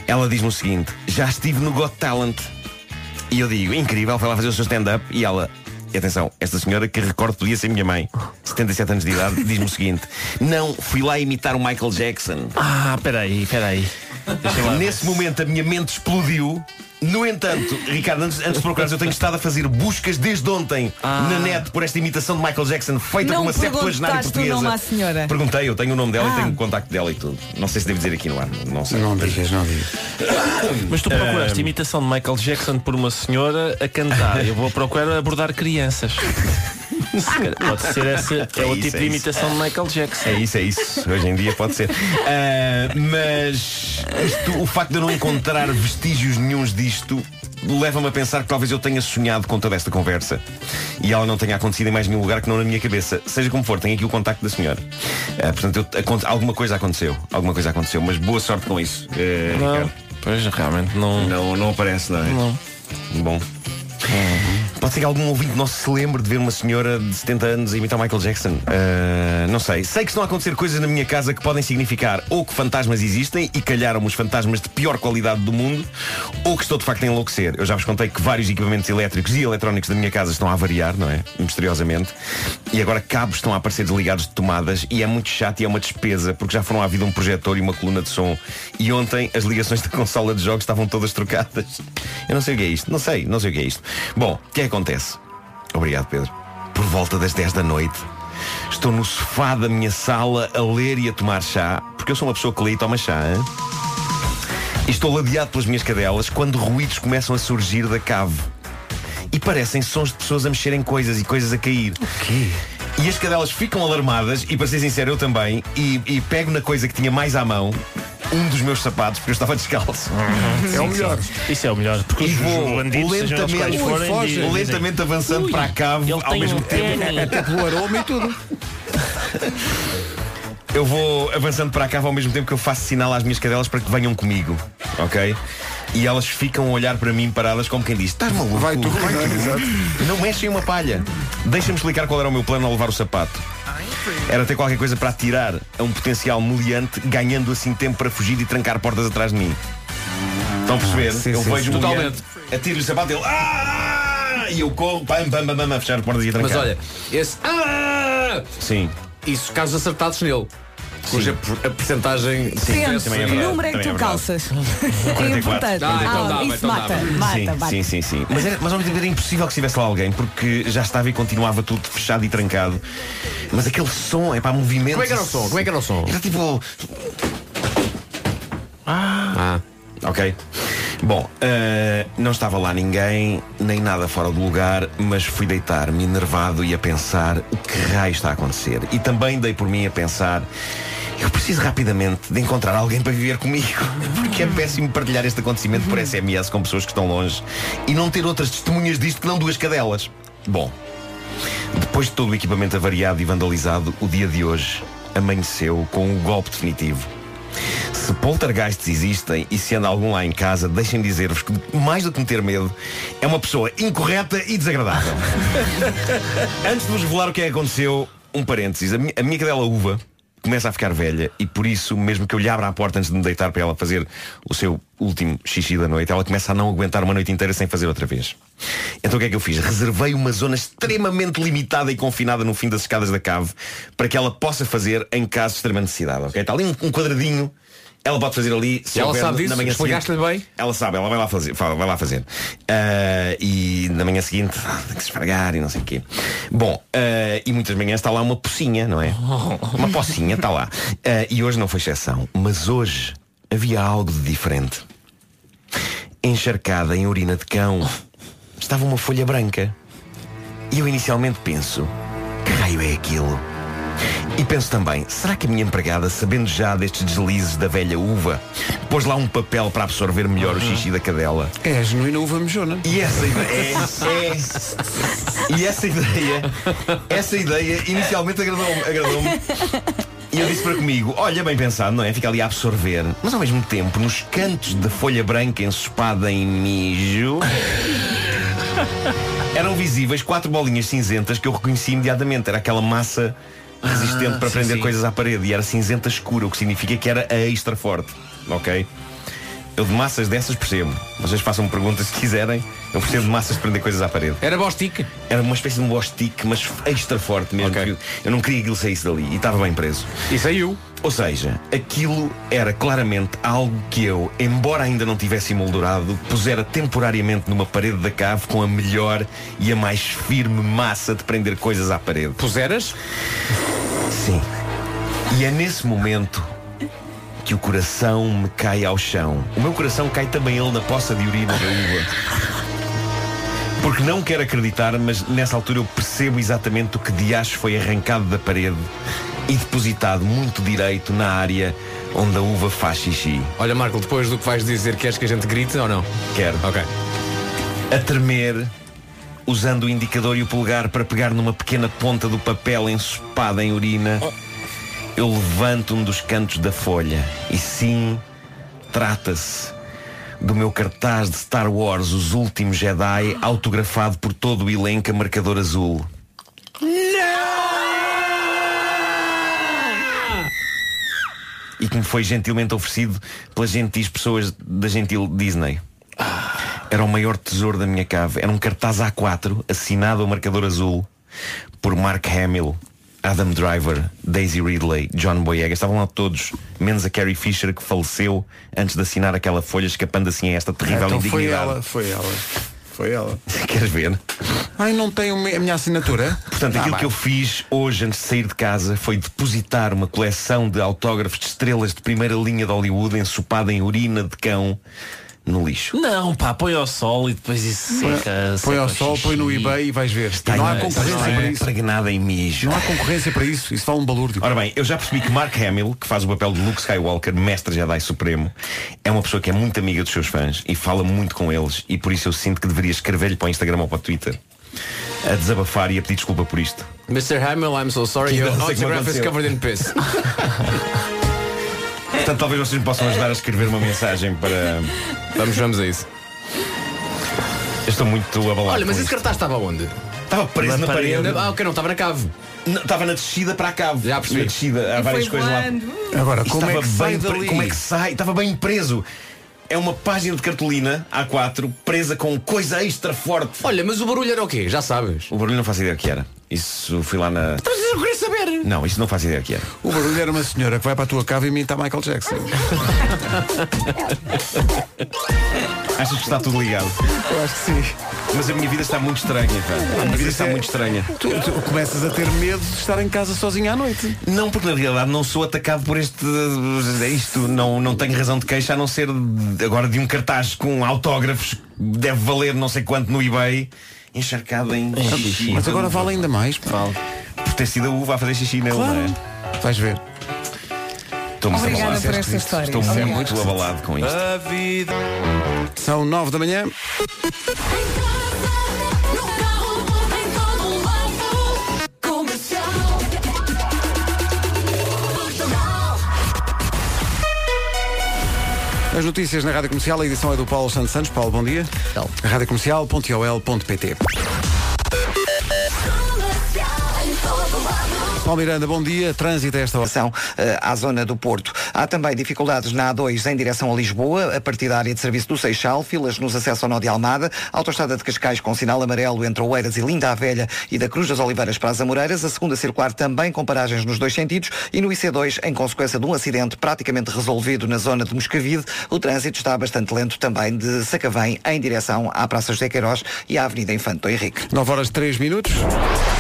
S13: Ela diz-me o seguinte: já estive no Got Talent. E eu digo, incrível, foi lá fazer o seu stand-up. E ela, e atenção, esta senhora que recordo podia ser minha mãe, 77 anos de idade, diz-me o seguinte: não, fui lá imitar o Michael Jackson.
S11: Ah, peraí, peraí.
S13: Nesse momento a minha mente explodiu. No entanto, Ricardo, antes, antes de procurar, eu tenho estado a fazer buscas desde ontem na net por esta imitação de Michael Jackson feita
S3: Não
S13: com uma septuagenária portuguesa.
S3: nome à senhora?
S13: Perguntei, eu tenho o nome dela
S3: Ah.
S13: e tenho o contacto dela e tudo. Não sei se devo dizer aqui no ar, não sei.
S1: Não digas, não digas.
S11: Mas tu procuraste
S13: Ah,
S11: imitação de Michael Jackson por uma senhora a cantar. Eu vou procurar abordar crianças. Pode ser esse é,
S13: É
S11: o
S13: isso,
S11: tipo
S13: é
S11: de
S13: isso.
S11: imitação de Michael Jackson.
S13: É isso, é isso. Hoje em dia pode ser. Ah, mas isto, o facto de eu não encontrar vestígios nenhuns disto leva-me a pensar que talvez eu tenha sonhado com toda esta conversa e ela não tenha acontecido em mais nenhum lugar que não na minha cabeça. Seja como for, tenho aqui o contacto da senhora. Ah, portanto, eu- alguma coisa aconteceu. Alguma coisa aconteceu, mas boa sorte com isso. eh,
S11: Não,
S13: Ricardo.
S11: pois realmente não.
S13: Não, não aparece, não é?
S11: Não.
S13: Bom. Pode ser que algum ouvinte nosso se lembre de ver uma senhora de 70 anos imitar Michael Jackson. Ah, não sei. Sei que estão a acontecer coisas na minha casa que podem significar ou que fantasmas existem e calharam os fantasmas de pior qualidade do mundo, ou que estou de facto a enlouquecer. Eu já vos contei que vários equipamentos elétricos e eletrónicos da minha casa estão a variar, não é? Misteriosamente. E agora cabos estão a aparecer desligados de tomadas e é muito chato e é uma despesa, porque já foram à vida um projetor e uma coluna de som. E ontem as ligações da consola de jogos estavam todas trocadas. Eu não sei o que é isto. Não sei, não sei o que é isto. Bom, que é que acontece? Obrigado, Pedro. Por volta das 10 da noite, estou no sofá da minha sala a ler e a tomar chá, porque eu sou uma pessoa que lê e toma chá. hein? E estou ladeado pelas minhas cadelas quando ruídos começam a surgir da cave. E parecem sons de pessoas a mexerem coisas e coisas a cair. O quê? E as cadelas ficam alarmadas, e para ser sincero, eu também, e, e pego na coisa que tinha mais à mão, um dos meus sapatos, porque eu estava descalço.
S11: É o melhor. Isso é o melhor. Porque
S13: E
S11: os,
S13: vou lentamente,
S11: forem,
S13: Ui,
S11: dizem-
S13: lentamente avançando
S11: Ui,
S13: para a cave ao
S11: tem
S13: mesmo
S11: um
S13: tempo.
S1: Até pelo aroma e tudo.
S13: Eu vou avançando para a cave ao mesmo tempo que eu faço sinal às minhas cadelas para que venham comigo, ok? E elas ficam a olhar para mim paradas como quem diz: Estás maluco?
S1: Vai tu, vai tu.
S13: Não mexem uma palha. Deixa-me explicar qual era o meu plano ao levar o sapato. Era ter qualquer coisa para atirar a um potencial meliante, ganhando assim tempo para fugir e trancar portas atrás de mim. Estão a perceber?
S1: sim,
S13: eu
S1: sim,
S13: vejo
S1: sim.
S13: o meliante, atiro-lhe o sapato e ele. "Ah!" E eu corro, pam, pam, pam, pam, a fechar portas e a trancar.
S4: Mas olha, esse. Ah!
S13: Sim.
S4: Isso casos acertados nele. Cuja a porcentagem de
S13: também é verdade,
S3: número é que tu
S13: é
S3: calças. É
S13: 44.
S3: importante.
S4: Ah, então
S3: Ah, isso
S4: então
S3: mata, mata,
S13: sim,
S3: mata.
S13: sim, sim, sim. Mas, era, mas ao mesmo tempo era impossível que estivesse lá alguém porque já estava e continuava tudo fechado e trancado. Mas aquele som, é para movimento.
S4: Como é que era o som? Como é que era o som?
S13: Era tipo.
S4: Ah.
S13: Ok. Bom, eh, não estava lá ninguém, nem nada fora do lugar, mas fui deitar-me enervado e a pensar o que raio está a acontecer. E também dei por mim a pensar. Eu preciso rapidamente de encontrar alguém para viver comigo Porque é péssimo partilhar este acontecimento por SMS com pessoas que estão longe E não ter outras testemunhas disto que não duas cadelas Bom, depois de todo o equipamento avariado e vandalizado O dia de hoje amanheceu com o golpe definitivo se poltergeists existem e se anda algum lá em casa, deixem dizer-vos que, mais do que me ter medo, é uma pessoa incorreta e desagradável. Antes de vos revelar o que é que aconteceu, um parênteses. A minha, a minha cadela uva começa a ficar velha e por isso, mesmo que eu lhe abra a porta antes de me deitar para ela fazer o seu último xixi da noite, ela começa a não aguentar uma noite inteira sem fazer outra vez. Então o que é que eu fiz? Reservei uma zona extremamente limitada e confinada no fim das escadas da cave para que ela possa fazer em caso de extrema necessidade. ok? Está ali um quadradinho. Ela pode fazer ali
S4: E ela
S13: houver
S4: sabe
S13: na
S4: disso?
S13: manhã
S4: Explicaste-lhe
S13: seguinte.
S4: bem?
S13: Ela sabe, ela vai lá fazer. fa- Vai lá fazer. Ah, e na manhã seguinte ah, tem que se esfregar e não sei o quê. Bom, ah, e muitas manhãs está lá uma pocinha, não é? Uma pocinha está lá. Ah, e hoje não foi exceção. Mas hoje havia algo de diferente. Encharcada em urina de cão estava uma folha branca. E eu inicialmente penso, que raio é aquilo? E penso também, será que a minha empregada, sabendo já destes deslizes da velha uva, pôs lá um papel para absorver melhor o xixi da cadela?
S1: É a genuína uva mejona.
S13: E essa ideia é, é- E essa ideia Essa ideia inicialmente agradou-me agradou-me. E eu disse para comigo Olha, bem pensado, não é? Fica ali a absorver Mas ao mesmo tempo, nos cantos da folha branca Ensopada em mijo Eram visíveis quatro bolinhas cinzentas Que eu reconheci imediatamente Era aquela massa resistente
S4: Ah,
S13: para
S4: sim,
S13: prender
S4: sim.
S13: coisas à parede E era cinzenta escura, o que significa que era a extra forte Ok? Eu de massas dessas percebo. Vocês façam-me perguntas se quiserem. Eu percebo de massas de prender coisas à parede.
S4: Era Bostic?
S13: Era uma espécie de um Bostic, mas extra forte mesmo.
S4: Ok.
S13: Eu- Eu não queria que ele saísse dali e estava bem preso.
S4: E saiu.
S13: Ou seja, aquilo era claramente algo que eu, embora ainda não tivesse emoldurado, pusera temporariamente numa parede da cave com a melhor e a mais firme massa de prender coisas à parede.
S4: Puseras?
S13: Sim. E é nesse momento que o coração me cai ao chão. O meu coração cai também ele na poça de urina da uva. Porque não quero acreditar, mas nessa altura eu percebo exatamente o que de acho foi arrancado da parede e depositado muito direito na área onde a uva faz xixi.
S4: Olha, Marco, depois do que vais dizer, queres que a gente grite ou não?
S13: Quero.
S4: Ok.
S13: A tremer, usando o indicador e o polegar para pegar numa pequena ponta do papel ensopada em urina, eu levanto um dos cantos da folha. E sim, trata-se do meu cartaz de Star Wars, Os Últimos Jedi, autografado por todo o elenco a marcador azul. E que me foi gentilmente oferecido pelas gentis pessoas da gentil Disney. Era o maior tesouro da minha cave. Era um cartaz A4 assinado ao marcador azul por Mark Hamill, Adam Driver, Daisy Ridley, John Boyega. Estavam lá todos, menos a Carrie Fisher que faleceu antes de assinar aquela folha, escapando assim a esta terrível
S1: então foi
S13: indignidade.
S1: ela, foi ela. Foi ela.
S13: Queres ver?
S1: Ai, não tem o me- a minha assinatura?
S13: Portanto,
S1: Ah,
S13: aquilo
S1: vai.
S13: que eu fiz hoje antes de sair de casa foi depositar uma coleção de autógrafos de estrelas de primeira linha de Hollywood ensopada em urina de cão no lixo.
S11: Não, pá, põe ao sol e depois isso
S1: Põe-
S11: seca.
S1: Põe ao sol,
S11: xixi.
S1: põe no eBay e vais ver.
S13: Está
S1: não há concorrência
S13: está
S1: para isso.
S13: impregnada em mijo.
S1: Não há concorrência para isso. Isso vale um balúrdio.
S13: Ora bem, eu já percebi que Mark Hamill, que faz o papel de Luke Skywalker, mestre Jedi Supremo, é uma pessoa que é muito amiga dos seus fãs e fala muito com eles e por isso eu sinto que deveria escrever-lhe para o Instagram ou para o Twitter a desabafar e a pedir desculpa por isto.
S4: Mr. Hamill, I'm so sorry.
S13: Que
S4: Your
S13: não
S4: autograph is covered in piss.
S13: Portanto, talvez vocês me possam ajudar a escrever uma mensagem para.
S4: Vamos, vamos a isso.
S13: Eu estou muito abalado.
S4: Olha, mas
S13: com
S4: esse
S13: isto.
S4: cartaz estava onde?
S13: Estava preso na, parede.
S4: Ah, ok, não estava na cave.
S13: Não, Estava na descida para a cave.
S4: Já percebi.
S13: Na descida, há várias coisas lá.
S1: Agora,
S13: E
S1: como é
S13: estava
S1: que sai
S13: bem pre-
S1: dali?
S13: Como é que sai? Estava bem preso. É uma página de cartolina A4 presa com coisa extra forte.
S4: Olha, mas o barulho era o quê? Já sabes.
S13: O barulho não faço ideia o que era. Isso fui lá na.
S4: Mas eu queria
S13: Não, isto não faz ideia que era.
S1: O barulho era uma senhora que vai para a tua cava e imita Michael Jackson.
S13: Achas que está tudo ligado?
S1: Eu acho que sim.
S13: Mas a minha vida está muito estranha, pá. A minha vida está muito estranha.
S1: Tu, tu começas a ter medo de estar em casa sozinho à noite.
S13: Não, porque na realidade não sou atacado por este. Isto não, não tenho razão de queixa a não ser de- agora de um cartaz com autógrafos que deve valer não sei quanto no eBay, encharcado em xixi.
S1: Mas agora vale ainda mais.
S13: Vale. Por ter sido a uva a fazer xixi nele,
S1: Claro.
S13: não é?
S1: Vais ver.
S13: Estou muito
S3: Obrigada por esta história.
S13: Estou
S3: Obrigada.
S13: muito abalado com isto.
S1: São nove da manhã. As notícias na Rádio Comercial, a edição é do Paulo Santos Santos. Paulo, bom dia. Rádio Comercial.ol.pt Paulo Miranda, bom dia. Trânsito a esta hora.
S2: Eh, à zona do Porto. Há também dificuldades na A2 em direção a Lisboa, a partir da área de serviço do Seixal, filas nos acessos ao Nó de Almada, autoestrada de Cascais com sinal amarelo entre Oeiras e Linda a Velha e da Cruz das Oliveiras para as Amoreiras, a segunda circular também com paragens nos dois sentidos e no IC2, em consequência de um acidente praticamente resolvido na zona de Moscavide, o trânsito está bastante lento também de Sacavém em direção à Praça José Queiroz e à Avenida Infante do Henrique.
S1: 9 horas 3 minutos.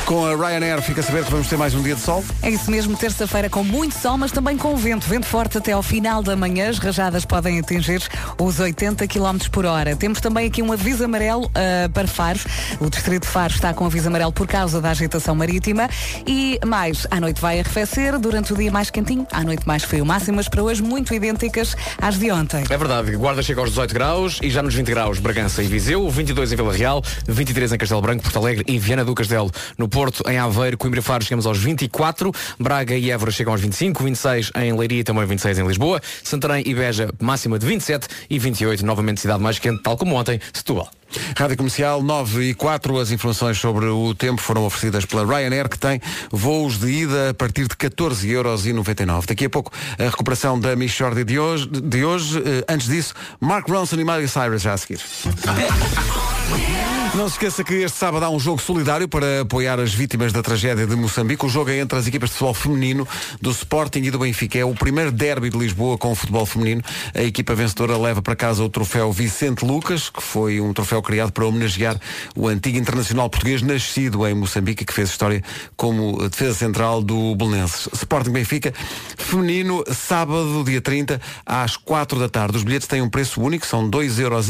S1: Com a Ryanair fica a saber que vamos ter mais um dia de sol.
S3: É isso mesmo, terça-feira com muito sol, mas também com vento. Vento forte até ao final da manhã. As rajadas podem atingir os 80 km por hora. Temos também aqui um aviso amarelo ah, para Faros. O distrito de Faros está com aviso amarelo por causa da agitação marítima. E mais, à noite vai arrefecer, durante o dia mais quentinho, à noite mais frio. Máximas para hoje muito idênticas às de ontem.
S4: É verdade, Guarda chega aos 18 graus e já nos 20 graus Bragança e Viseu, 22 em Vila Real, 23 em Castelo Branco, Porto Alegre e Viana do Castelo. No Porto, em Aveiro, Coimbra e Faro chegamos aos 24, Braga e Évora chegam aos 25, 26 em Leiria também 26 em Lisboa, Santarém e Beja máxima de 27 e 28 novamente cidade mais quente, tal como ontem, Setúbal.
S1: Rádio Comercial 9 e 4, as informações sobre o tempo foram oferecidas pela Ryanair, que tem voos de ida a partir de 14,99€. Daqui a pouco a recuperação da Michordia de hoje. De hoje. Eh, Antes disso, Mark Ronson e Miley Cyrus já a seguir. Não se esqueça que este sábado há um jogo solidário para apoiar as vítimas da tragédia de Moçambique. O jogo é entre as equipas de futebol feminino do Sporting e do Benfica. É o primeiro derby de Lisboa com futebol feminino. A equipa vencedora leva para casa o troféu Vicente Lucas, que foi um troféu criado para homenagear o antigo internacional português nascido em Moçambique e que fez história como defesa central do Belenenses. Sporting Benfica feminino, sábado, dia 30, às 4 da tarde. Os bilhetes têm um preço único, são 2,5 euros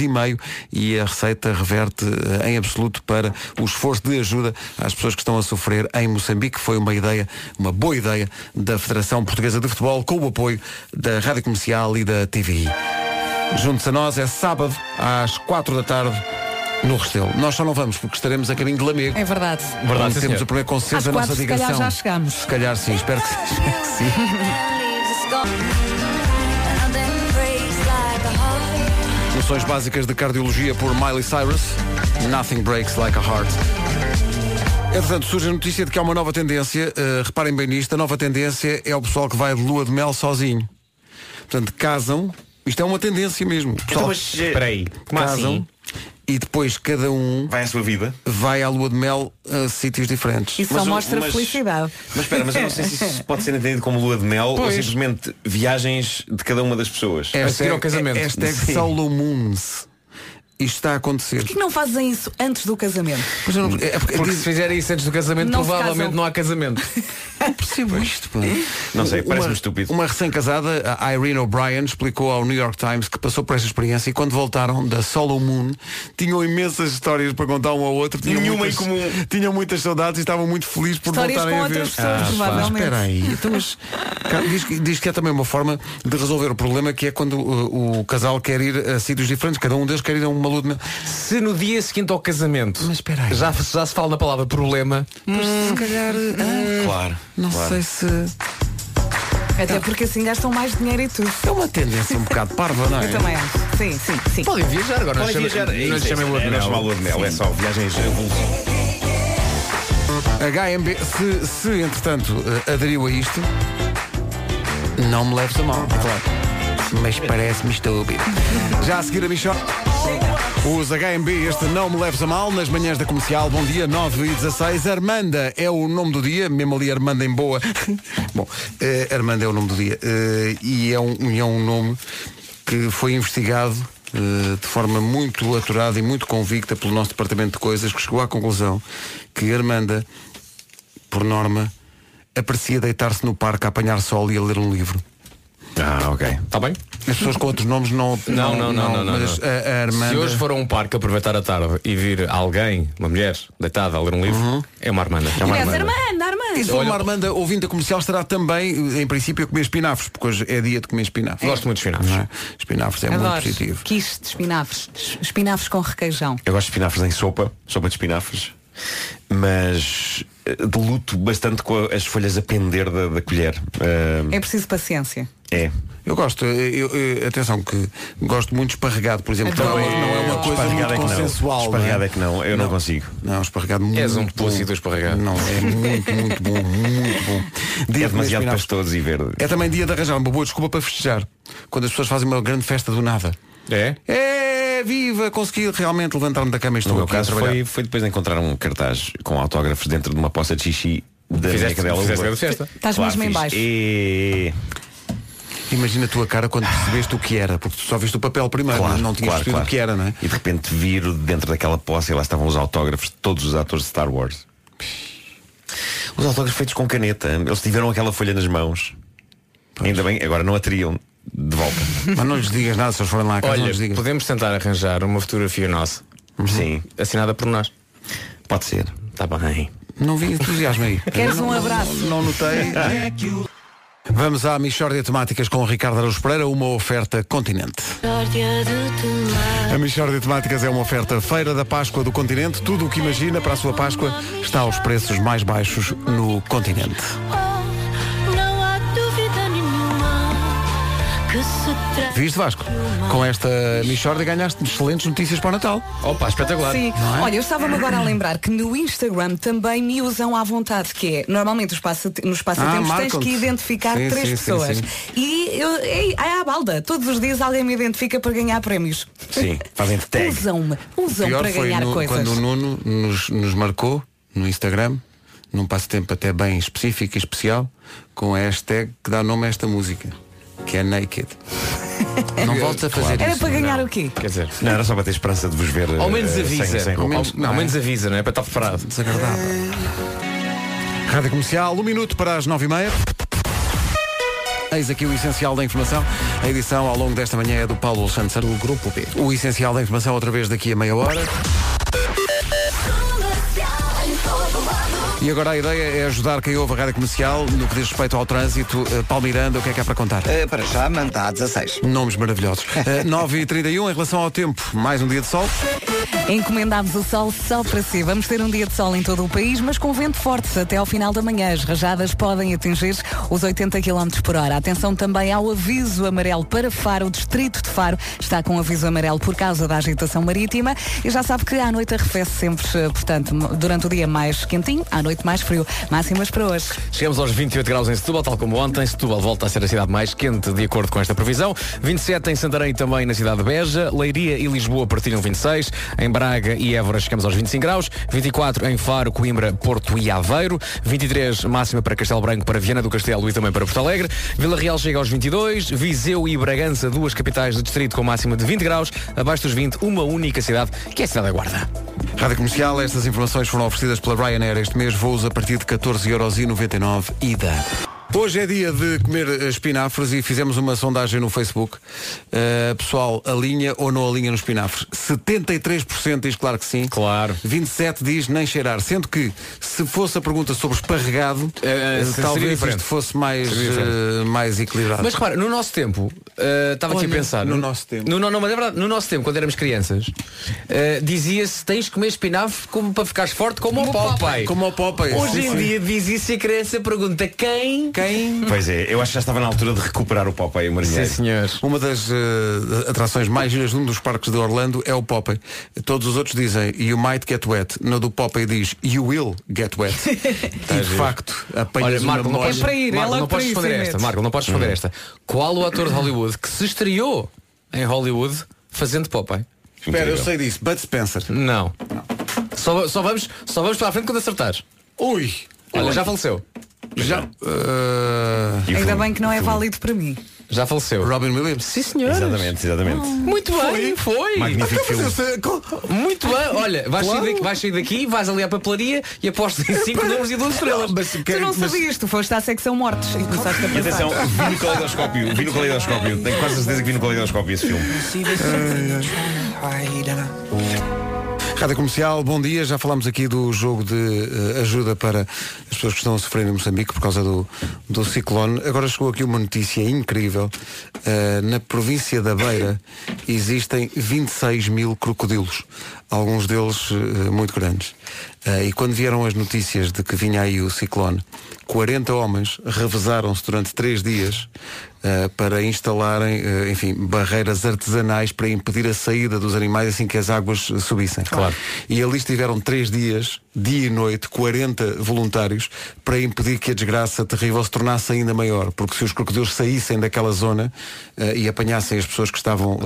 S1: e a receita reverte eh, em absoluto para o esforço de ajuda às pessoas que estão a sofrer em Moçambique. Foi uma ideia, uma boa ideia da Federação Portuguesa de Futebol com o apoio da Rádio Comercial e da TVI. Juntos a nós é sábado às 4 da tarde no Restelo. Nós só não vamos porque estaremos a caminho de Lamego.
S3: É verdade.
S4: Verdade, sim,
S1: temos
S4: senhor.
S1: o primeiro concerto
S3: Às
S1: da nossa
S3: quatro, se calhar, já chegamos.
S1: Se calhar sim, espero que sim. Soluções básicas de cardiologia por Miley Cyrus. Nothing breaks like a heart. Entretanto, surge a notícia de que há uma nova tendência. Uh, reparem bem nisto. A nova tendência é o pessoal que vai de lua de mel sozinho. Portanto, casam. Isto é uma tendência mesmo. Pessoal
S13: Então, mas, eh, Espera aí, como
S1: casam
S13: assim?
S1: e depois cada um
S13: Vai à sua vida?
S1: vai à lua de mel a sítios diferentes.
S3: Isso
S13: Mas
S3: só
S13: o-
S3: mostra
S13: mas-
S3: felicidade.
S13: Mas espera, mas eu não sei se isso pode ser entendido como lua de mel ou
S4: Pois.
S13: simplesmente viagens de cada uma das pessoas.
S4: A seguir ao casamento.
S1: Hashtag
S13: Sim.
S1: Solo Moons. Isto está a acontecer.
S3: Por que não fazem isso antes do casamento?
S1: Eu não, é porque,
S4: Porque
S1: diz-
S4: se fizerem isso antes do casamento,
S3: Não
S4: provavelmente não há casamento.
S1: não percebo isto. pá.
S13: Não sei, parece-me
S1: Uma-
S13: estúpido.
S1: Uma recém-casada, a Irene O'Brien, explicou ao New York Times que passou por esta experiência e quando voltaram da Solo Moon tinham imensas histórias para contar um ao outro. Tinham
S13: Nenhuma
S1: muitas,
S13: em comum.
S1: Tinham muitas saudades e estavam muito felizes por
S3: Histórias
S1: voltarem
S3: com
S1: a ver.
S3: outras pessoas,
S1: pá,
S3: provavelmente.
S1: Espera aí. Então, mas, diz, que- diz que é também uma forma de resolver o problema que é quando uh, o casal quer ir a sítios diferentes. Cada um deles quer ir a uma lua de mel.
S4: Se no dia seguinte ao casamento
S1: Mas espera aí.
S4: já, já se fala na palavra problema,
S1: Mas se calhar. ah,
S13: Claro.
S1: Não
S13: claro.
S1: sei se.
S3: Até porque assim gastam mais dinheiro e tudo.
S1: É uma tendência um bocado parva, não é?
S3: Eu também acho. Sim, sim, sim.
S4: podem viajar agora.
S13: Podem
S4: não
S13: viajar.
S4: não lhe chamem lua de
S13: é, é
S4: mel.
S13: é só viagens avulsas.
S1: HMB, se, se entretanto eh, aderiu a isto, não me leves a mal. Claro. Mas parece-me estúpido. Já a seguir a Michó. Os HMB, este não me leves a mal, nas manhãs da comercial, bom dia, 9 e 16. Armanda é o nome do dia, mesmo ali Armanda em boa. bom, eh, Armanda é o nome do dia. eh, e é um, é um nome que foi investigado eh, de forma muito aturada e muito convicta pelo nosso departamento de coisas, que chegou à conclusão que Armanda, por norma, aprecia deitar-se no parque a apanhar sol e a ler um livro.
S13: Ah, ok.
S4: Está bem?
S1: As pessoas com outros nomes não.
S4: Não, não, não, não, não,
S1: mas
S4: não.
S1: A, a Armanda.
S4: Se hoje for a um parque aproveitar a tarde e vir alguém, uma mulher, deitada a ler um livro, é uma Armanda. É uma
S3: Aliás,
S4: Armanda.
S3: Armanda, Armanda.
S1: E se for uma Armanda ouvinte comercial estará também, em princípio, a comer espinafres, porque hoje é dia de comer espinafres.
S4: Gosto muito de espinafres.
S1: Não é? Espinafres é muito
S3: Adoro.
S1: positivo.
S3: Quiche de espinafres. Espinafres com requeijão.
S13: Eu gosto de espinafres em sopa, sopa de espinafres, mas eh, de luto bastante com as folhas a pender da, da colher. Ah,
S3: É preciso paciência.
S13: É.
S1: Eu gosto, eu, eu- atenção que gosto muito de esparregado, por exemplo, que não,
S3: Adoro.
S1: é- não é uma coisa muito
S13: é que não.
S1: consensual.
S13: Esparregado
S1: não
S13: é que não, eu não consigo.
S1: Não, esparregado muito
S4: És um do esparregado.
S1: Não, é muito, muito bom, muito bom. Dia
S13: É
S1: de
S13: demasiado
S1: espinafres.
S13: pastoso e verde.
S1: É também dia de arranjar uma boa desculpa para festejar. Quando as pessoas fazem uma grande festa do nada.
S4: É?
S1: É, viva, consegui realmente levantar-me da cama e estou
S13: No meu caso foi, foi depois de encontrar um cartaz com autógrafos dentro de uma poça de xixi da
S4: Fizeste-
S13: minha cadela
S4: fizeste festa.
S3: Estás mesmo em baixo.
S13: E...
S1: Imagina a tua cara quando percebeste o que era, porque tu só viste o papel primeiro,
S13: Claro,
S1: não tinhas
S13: claro,
S1: percebido
S13: claro.
S1: o que era, não é?
S13: E de repente viro dentro daquela poça e lá estavam os autógrafos de todos os atores de Star Wars. Os autógrafos feitos com caneta. Eles tiveram aquela folha nas mãos. Ainda bem, agora não a teriam de volta.
S1: Mas não lhes digas nada se eles forem lá a casa, não
S4: Olha,
S1: lhes digas.
S4: podemos tentar arranjar uma fotografia nossa,
S13: Sim,
S4: assinada por nós.
S13: pode ser.
S4: Está bem.
S1: Não vi entusiasmo aí.
S3: Queres um
S1: Não-
S3: abraço?
S1: Não, não notei. Vamos à Michórdia Temáticas com o Ricardo Araújo Pereira, uma oferta continente. A Michórdia Temáticas é uma oferta Feira da Páscoa do Continente. Tudo o que imagina para a sua Páscoa está aos preços mais baixos no continente. Viste Vasco? Com esta Michórdia ganhaste excelentes notícias para o Natal.
S4: Opa, espetacular.
S3: Sim.
S1: é?
S3: Olha, eu estava-me agora a lembrar que no Instagram também me usam à vontade, que é, normalmente os passate- nos passatempos
S1: Ah,
S3: tens que identificar
S1: Sim,
S3: três
S1: sim,
S3: pessoas.
S1: sim.
S3: E eu, é, é à balda. Todos os dias alguém me identifica para ganhar prémios.
S13: Sim, fazem tag.
S3: Usam-me, usam para ganhar
S1: no-
S3: coisas.
S1: quando o Nuno nos, nos marcou no Instagram, num passatempo até bem específico e especial, com a hashtag que dá nome a esta música, que é Naked. Não voltes a fazer
S3: Era
S1: isso.
S3: para ganhar o quê?
S4: Quer dizer,
S13: Não, era só para ter esperança de vos ver.
S4: ao menos
S13: eh,
S4: avisa.
S13: Sem, sem
S4: ao,
S13: roupa.
S1: menos- não
S4: ao
S1: é?
S4: menos avisa, não é? Para estar preparado.
S1: Desagradável. Rádio Comercial, um minuto para as nove e meia. Eis aqui o essencial da informação. A edição ao longo desta manhã é do Paulo Santos do Grupo B. O essencial da informação outra vez daqui a meia hora. E agora a ideia é ajudar quem ouve a rádio comercial no que diz respeito ao trânsito. Uh, Paulo Miranda, o que é que há para contar?
S2: Eh, para já, manta a 16.
S1: Nomes maravilhosos. Uh, 9h31 em relação ao tempo. Mais um dia de sol.
S3: Encomendámos o sol só para si. Vamos ter um dia de sol em todo o país, mas com vento forte até ao final da manhã. As rajadas podem atingir os 80 km por hora. Atenção também ao aviso amarelo para Faro. O distrito de Faro está com aviso amarelo por causa da agitação marítima. E já sabe que à noite arrefece sempre, eh, portanto, durante o dia mais quentinho, à noite mais frio. Máximas para hoje.
S4: Chegamos aos 28 graus em Setúbal, tal como ontem. Setúbal volta a ser a cidade mais quente, de acordo com esta previsão. 27 em Santarém também na cidade de Beja. Leiria e Lisboa partilham 26. Em Braga e Évora chegamos aos 25 graus. 24 em Faro, Coimbra, Porto e Aveiro. 23 máxima para Castelo Branco, para Viana do Castelo e também para Porto Alegre. Vila Real chega aos 22. Viseu e Bragança, duas capitais do distrito com máxima de 20 graus. Abaixo dos 20, uma única cidade, que é a cidade da Guarda.
S1: Rádio Comercial, estas informações foram oferecidas pela Ryanair este mês, voos a partir de 14,99€ ida. Hoje é dia de comer espinafres e fizemos uma sondagem no Facebook. Uh, pessoal, alinha ou não alinha nos espinafres? 73% diz claro que sim.
S4: Claro.
S1: 27% diz nem cheirar. Sendo que, se fosse a pergunta sobre esparregado,
S4: Eh,
S1: eh, talvez isto fosse mais, eh, mais equilibrado.
S4: Mas repara, no nosso tempo, eh, estava aqui a pensar.
S1: no nosso tempo.
S4: No, no, não, mas é verdade, no nosso tempo, quando éramos crianças, dizia-se tens de comer espinafre como para ficares forte como, o Popeye.
S1: Como o Popeye.
S4: Hoje
S1: Sim,
S4: em
S1: sim.
S4: dia diz isso e a criança pergunta quem,
S1: Quem?
S13: Pois é, eu acho que já estava na altura de recuperar o Popeye o Marinheiro.
S1: Uma das eh, atrações mais giras de um dos parques de Orlando é o Popeye. Todos os outros dizem You might get wet. No do Popeye diz You will get wet. e de facto, apanhas
S4: Olha, Marco,
S1: uma
S4: não podes,
S1: molha.
S4: Marco, não podes responder esta. Marco, não podes responder esta. Qual o ator de Hollywood que se estreou em Hollywood fazendo Popeye?
S1: Espera, eu sei disso. Bud Spencer.
S4: Não. Só, só, vamos, só vamos para a frente quando acertares.
S1: Ui!
S4: Olha, já faleceu.
S1: Já. eh,
S3: Ainda bem que não é válido para mim.
S4: Já faleceu.
S1: Robin Williams.
S4: Sim, senhor.
S13: Exatamente, exatamente.
S4: Muito bem, foi.
S13: Magnífico filme.
S4: Muito bem. Olha, vais,
S3: Claro.
S4: sair daqui, vais sair daqui, vais ali à papelaria e apostas em 5 números e 12 estrelas.
S3: Tu não sabias, tu foste à secção mortes e começaste a
S13: E atenção,
S3: pensar.
S13: vi no caleidoscópio, vi no caleidoscópio, tenho quase certeza que vi no caleidoscópio esse filme.
S1: Rádio Comercial, bom dia. Já falámos aqui do jogo de eh, ajuda para as pessoas que estão a sofrer em Moçambique por causa do, do ciclone. Agora chegou aqui uma notícia incrível. Eh, na província da Beira existem 26 mil crocodilos, alguns deles eh, muito grandes. E quando vieram as notícias de que vinha aí o ciclone, 40 homens revezaram-se durante três dias eh, para instalarem, eh, enfim, barreiras artesanais para impedir a saída dos animais assim que as águas subissem. Claro. E ali estiveram três dias, dia e noite, 40 voluntários, para impedir que a desgraça terrível se tornasse ainda maior. Porque se os crocodilos saíssem daquela zona eh, e apanhassem as pessoas que estavam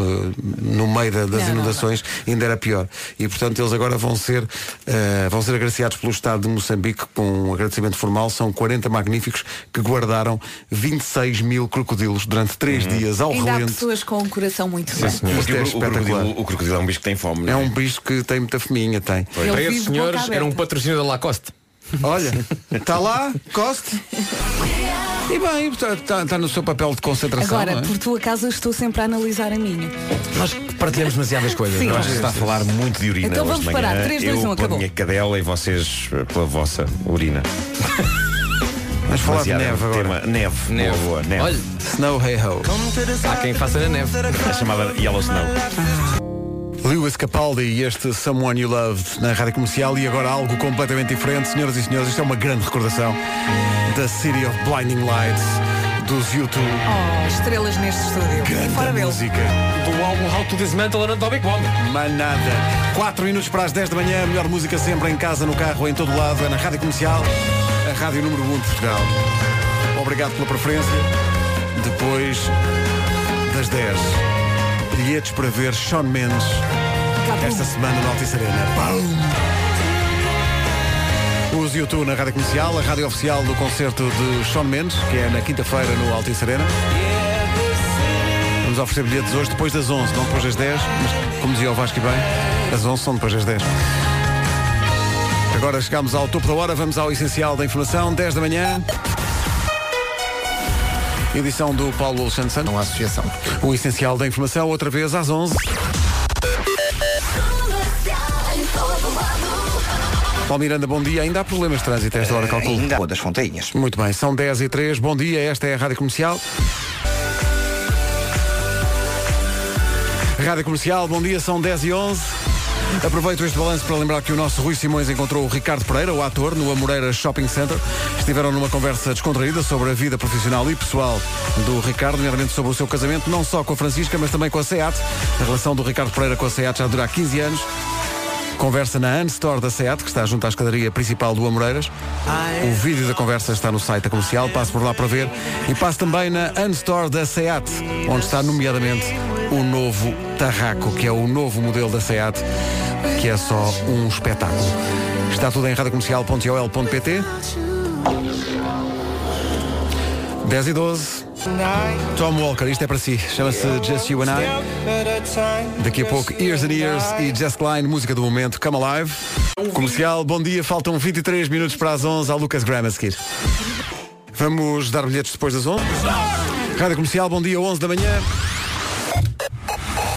S1: no meio da- das
S14: Não, não,
S1: inundações, ainda era pior. E portanto eles agora vão ser, vão ser agraciados pelo Estado de Moçambique com um agradecimento formal. São 40 magníficos que guardaram 26 mil crocodilos durante três dias ao
S3: Ainda há
S1: relento.
S3: pessoas com um coração muito
S1: Sim, é
S13: o, o crocodilo, o crocodilo é um bicho que tem fome,
S1: É
S13: não
S1: um bicho que tem muita fominha, tem.
S3: Ele
S4: Para esses senhores era um patrocínio da Lacoste.
S1: Olha, está lá, Coste. E bem, está, está- está no seu papel de concentração.
S3: Agora,
S1: é?
S3: por tua casa, estou sempre a analisar a minha.
S4: Nós partilhamos demasiadas coisas.
S3: Sim.
S13: Que se está a falar muito de urina
S3: Então vamos parar. Três, dois,
S13: eu
S3: um,
S13: pela
S3: acabou.
S13: minha cadela e vocês pela vossa urina.
S1: Vamos falar de neve agora.
S13: tema. Neve.
S4: Neve.
S13: Boa, boa, neve.
S4: Olha,
S1: Snow Hey Ho.
S4: há quem faça na neve.
S13: É chamada Yellow Snow.
S1: Lewis Capaldi e este Someone You Loved na rádio comercial e agora algo completamente diferente. Senhoras e senhores, isto é uma grande recordação da City of Blinding Lights dos YouTube.
S3: Oh, estrelas neste estúdio. e fora dele.
S1: música.
S4: Do álbum How to Dismantle an Atomic Bomb.
S1: Manada. 4 minutos para as 10 da manhã, a melhor música sempre em casa, no carro, em todo lado, é na rádio comercial, a rádio número 1 de Portugal. Obrigado pela preferência. Depois das 10, bilhetes para ver Sean Mendes esta semana no Altice Arena. Pum! Os YouTube na rádio comercial, a rádio oficial do concerto de Sean Mendes, que é na quinta-feira no Altice Arena. Vamos oferecer bilhetes hoje depois das 11, não depois das 10, mas como dizia o Vasco e bem, as 11 são depois das 10. Agora chegamos ao topo da hora, vamos ao essencial da informação, 10 da manhã. Edição do Paulo Alexandre Santos.
S7: Uma associação.
S1: O essencial da informação, outra vez às 11. Paulo Miranda, bom dia. Ainda há problemas de trânsito a esta hora, calculo.
S2: Ainda Rua das Fontainhas.
S1: Muito bem, são 10 e 3. Bom dia, esta é a Rádio Comercial. Rádio Comercial, bom dia, são 10 e 11. Aproveito este balanço para lembrar que o nosso Rui Simões encontrou o Ricardo Pereira, o ator, no Amoreira Shopping Center. Estiveram numa conversa descontraída sobre a vida profissional e pessoal do Ricardo, nomeadamente sobre o seu casamento, não só com a Francisca, mas também com a SEAT. A relação do Ricardo Pereira com a SEAT já dura há 15 anos. Conversa na Unstore da SEAT, que está junto à escadaria principal do Amoreiras. O vídeo da conversa está no site da comercial, passe por lá para ver. E passe também na Unstore da SEAT, onde está nomeadamente o novo Tarraco, que é o novo modelo da SEAT, que é só um espetáculo. Está tudo em radiocomercial.ol.pt 10 e 12. Tom Walker, isto é para si. Chama-se Just You and I. Daqui a pouco, Years and Years e Jess Klein, música do momento, Come Alive. Comercial, bom dia, faltam 23 minutos para as 11 ao Lucas Graham a seguir. Vamos dar bilhetes depois das 11. Rádio Comercial, bom dia, 11 da manhã.